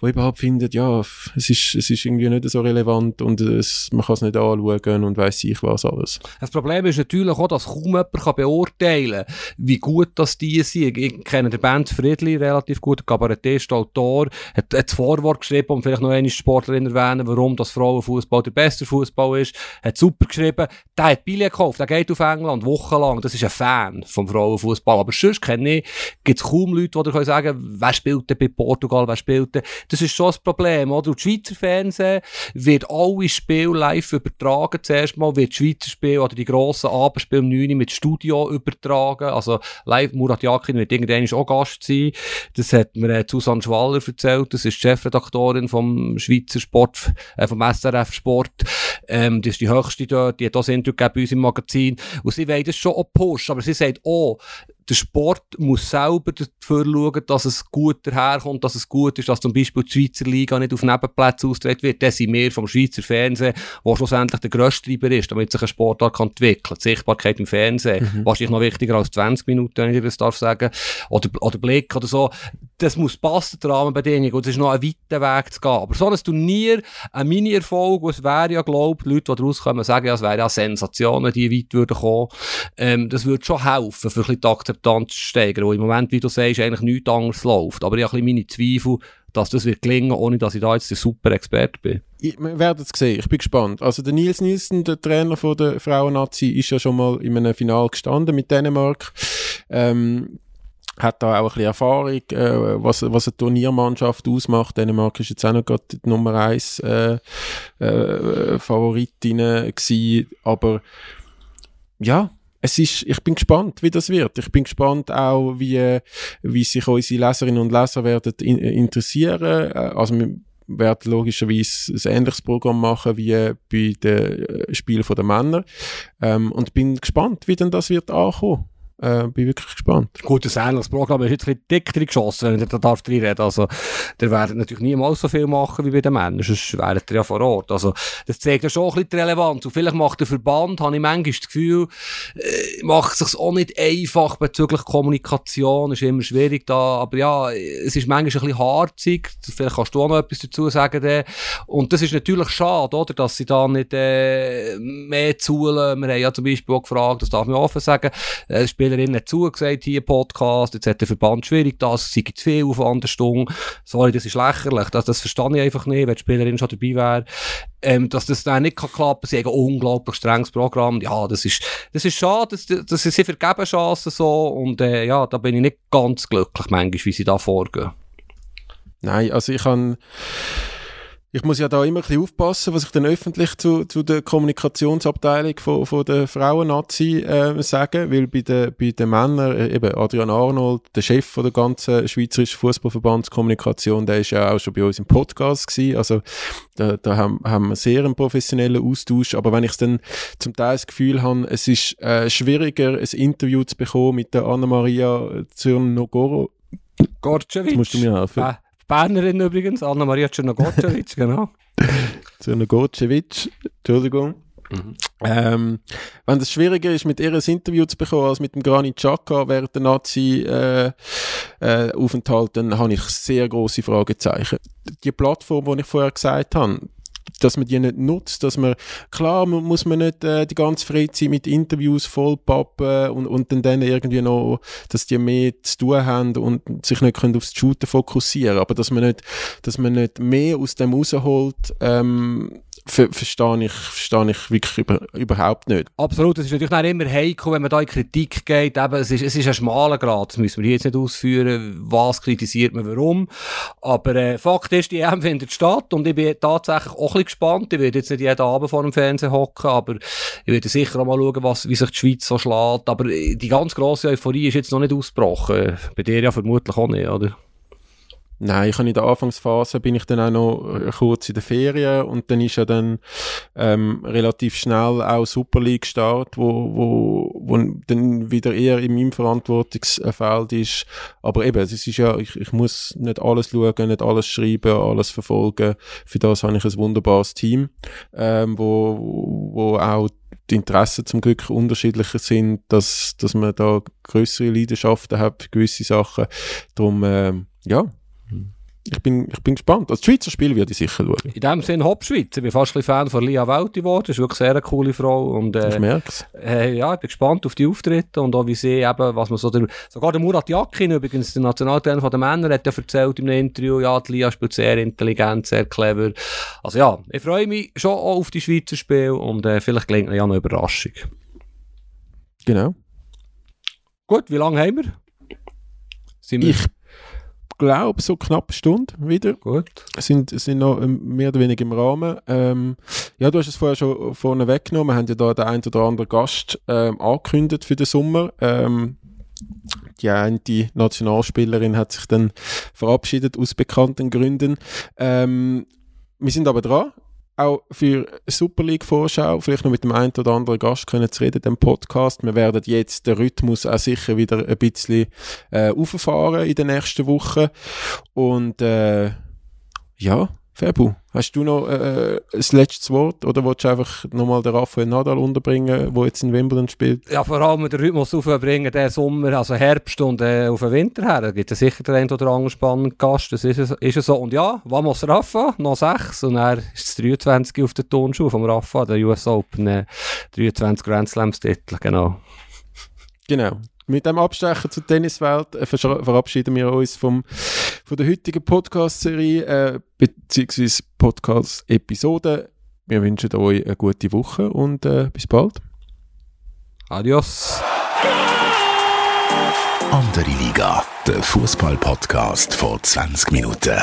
wo überhaupt findet, ja, es ist, es ist irgendwie nicht so relevant und es, man kann es nicht anschauen und weiß ich was alles. Das Problem ist natürlich auch, dass kaum jemand kann beurteilen kann, wie gut das die sind. Ich kenne den Band Friedli relativ gut, Kabarettist, Autor, hat, hat das Vorwort geschrieben und vielleicht noch eine Sportlerin erwähnen, warum das Frauenfußball der beste Fußball ist. Hat super geschrieben. Der hat Billet gekauft, der geht auf England wochenlang. Das ist ein Fan vom Frauenfußball. Aber sonst kenne ich, gibt es kaum Leute, die dir sagen können, wer spielt denn bei Portugal, wer spielt denn. Das ist schon das Problem, oder? Und Schweizer Fernsehen wird alle Spiele live übertragen. Zuerst mal wird das Schweizer Spiel oder die grossen Abendspiele um 9 Uhr mit Studio übertragen. Also live, Murat Yakin wird irgendwann auch Gast sein. Das hat mir äh, Susanne Schwaller erzählt. Das ist die Chefredaktorin vom Schweizer Sport, äh, vom SRF Sport. Ähm, das ist die höchste dort, die hat auch das Interview bei uns im Magazin. Und sie wollen das schon auch pushen, aber sie sagt auch, der Sport muss selber dafür schauen, dass es gut daherkommt, dass es gut ist, dass zum Beispiel die Schweizer Liga nicht auf Nebenplätzen austreten wird. Das sind wir vom Schweizer Fernsehen, wo schlussendlich der grösste Treiber ist, damit sich ein Sportart kann entwickeln kann. Die Sichtbarkeit im Fernsehen, mhm. wahrscheinlich noch wichtiger als 20 Minuten, wenn ich das darf sagen. Oder, oder Blick oder so. Das muss passen, die Rahmenbedingungen. Und es ist noch ein weiter Weg zu gehen. Aber so ein Turnier, ein Mini-Erfolg, es wäre ja, glaube ich, Leute, die rauskommen, sagen ja, es wäre ja Sensation, wenn die weit würden kommen. Ähm, das würde schon helfen, für ein bisschen die Akzeptanz steigern, wo im Moment, wie du sagst, eigentlich nichts anderes läuft. Aber ich habe meine Zweifel, dass das wird gelingen, ohne dass ich da jetzt der super Experte bin. Ich, wir werden es sehen, ich bin gespannt. Also der Nils Nielsen, der Trainer von der Frauen-Nazi, ist ja schon mal in einem Final gestanden mit Dänemark. Ähm, hat da auch ein bisschen Erfahrung, äh, was, was eine Turniermannschaft ausmacht. Dänemark ist jetzt auch noch gerade die Nummer 1 äh, äh, Favoritin gewesen, aber ja, es ist, ich bin gespannt, wie das wird. Ich bin gespannt auch, wie, wie sich unsere Leserinnen und Leser werden in, interessieren. Äh, also wir werden logischerweise ein ähnliches Programm machen wie bei den äh, Spielen der Männer. Ähm, und bin gespannt, wie denn das wird ankommen. Äh, bin wirklich gespannt. Gut, das ähnliches Programm ist jetzt ein bisschen dick geschossen, wenn ihr da darf drin reden. Also, der werden natürlich niemals so viel machen wie bei den Männern, sonst wären ihr ja vor Ort. Also, das zeigt ja schon ein bisschen die Relevanz. Und vielleicht macht der Verband, habe ich manchmal das Gefühl, äh, macht sich auch nicht einfach bezüglich Kommunikation, ist immer schwierig da, aber ja, es ist manchmal ein bisschen harzig. Vielleicht kannst du auch noch etwas dazu sagen. Dann. Und das ist natürlich schade, oder, dass sie da nicht äh, mehr zuhören. Wir haben ja zum Beispiel auch gefragt, das darf man offen sagen, äh, hat zugesagt, hier Podcast, jetzt hat der Verband schwierig, das sei zu viel auf eine Stunde. Sorry, das ist lächerlich, das, das verstehe ich einfach nicht, wenn die Spielerin schon dabei wäre. Ähm, dass das dann nicht kann klappen, sie haben ein unglaublich strenges Programm, ja, das ist, das ist schade, das, das sie vergeben Chancen so und äh, ja, da bin ich nicht ganz glücklich manchmal, wie sie da vorgehen. Nein, also ich kann ich muss ja da immer ein bisschen aufpassen, was ich dann öffentlich zu, zu der Kommunikationsabteilung von, von der Frauen-Nazi äh, sage, weil bei den, bei den Männern, äh, eben Adrian Arnold, der Chef von der ganzen Schweizerischen Fußballverbandskommunikation, der ist ja auch schon bei uns im Podcast gewesen, also da, da haben, haben wir sehr einen professionellen Austausch, aber wenn ich dann zum Teil das Gefühl habe, es ist äh, schwieriger, ein Interview zu bekommen mit der Anna-Maria Zürnogoro, Gorcevic. musst du mir helfen. Ah. Bernerin übrigens, Anna-Maria Czernogorcevic, genau. Czernogorcevic, Entschuldigung. Mhm. Ähm, wenn es schwieriger ist, mit ihr ein Interview zu bekommen, als mit dem Granit Xhaka während der Nazi-Aufenthalt, äh, äh, dann habe ich sehr große Fragezeichen. Die Plattform, die ich vorher gesagt habe, dass man die nicht nutzt, dass man, klar muss man nicht äh, die ganze Freizeit mit Interviews vollpappen und, und dann, dann irgendwie noch, dass die mehr zu tun haben und sich nicht können aufs Shooten fokussieren, aber dass man nicht, dass man nicht mehr aus dem rausholt, ähm, ver verstehe ich, verstehe ich wirklich über, überhaupt nicht. Absolut, es ist natürlich auch immer heikel, wenn man da in Kritik geht, eben, es ist, es ist ein schmaler Grad, das müssen wir jetzt nicht ausführen, was kritisiert man, warum, aber äh, Fakt ist, die EM findet statt und ich bin tatsächlich auch ein bisschen gespannt, ich werde jetzt nicht jeden Abend vor dem Fernsehen hocken, aber ich werde sicher auch mal schauen, was, wie sich die Schweiz so schlägt, aber die ganz grosse Euphorie ist jetzt noch nicht ausgebrochen, bei dir ja vermutlich auch nicht, oder? Nein, ich habe in der Anfangsphase bin ich dann auch noch äh, kurz in der Ferien und dann ist ja dann ähm, relativ schnell auch Super League Start, wo, wo, wo dann wieder eher in meinem Verantwortungsfeld ist. Aber eben, es ist ja, ich, ich muss nicht alles schauen, nicht alles schreiben, alles verfolgen. Für das habe ich ein wunderbares Team, ähm, wo, wo auch die Interessen zum Glück unterschiedlicher sind, dass, dass man da größere Leidenschaften hat für gewisse Sachen. Darum, ähm, ja, ich bin, ich bin gespannt. Also, das Schweizer Spiel würde ich sicher schauen. In dem Sinne Hauptschweiz. Ich bin fast ein Fan von Lia Welti geworden. Das ist wirklich sehr eine coole Frau. Und, äh, ich merk's. Äh, ja, ich bin gespannt auf die Auftritte und auch wie sie eben, was man so, der, sogar der Murat Yakin übrigens, der Nationaltrainer der Männer, hat ja erzählt in einem Interview, ja, die Lia spielt sehr intelligent, sehr clever. Also ja, ich freue mich schon auch auf die Schweizer Spiele und äh, vielleicht gelingt ja noch eine Überraschung. Genau. Gut, wie lange haben wir? Wir ich glaube, so knapp eine Stunde wieder. Gut. Sind, sind noch ähm, mehr oder weniger im Rahmen. Ähm, ja, du hast es vorher schon vorne weggenommen. Wir haben ja da den einen oder anderen Gast ähm, angekündigt für den Sommer. Ähm, die eine Nationalspielerin hat sich dann verabschiedet aus bekannten Gründen. Ähm, wir sind aber dran auch für Super League Vorschau, vielleicht noch mit dem einen oder anderen Gast können zu reden, dem Podcast. Wir werden jetzt den Rhythmus auch sicher wieder ein bisschen äh, auffahren in den nächsten Wochen. Und äh, ja, Fabu, hast du noch äh, das letzte Wort oder willst du einfach nochmal den Rafael Nadal unterbringen, der jetzt in Wimbledon spielt? Ja, vor allem den Rhythmus aufbringen, den Sommer, also Herbst und äh, auf den Winter her. Da gibt es sicher den einen oder anderen spannenden Gast, das ist, ist es so. Und ja, Vamos Rafa, noch sechs und er ist das 23 auf der Tonschuh vom Rafa, der US Open, äh, 23 Grand Slams Titel, genau. Genau. Mit dem Abstecher zur Tenniswelt äh, verabschieden wir uns vom, von der heutigen Podcast-Serie äh, beziehungsweise Podcast-Episode. Wir wünschen euch eine gute Woche und äh, bis bald. Adios. Andere Liga, der Fußball-Podcast vor 20 Minuten.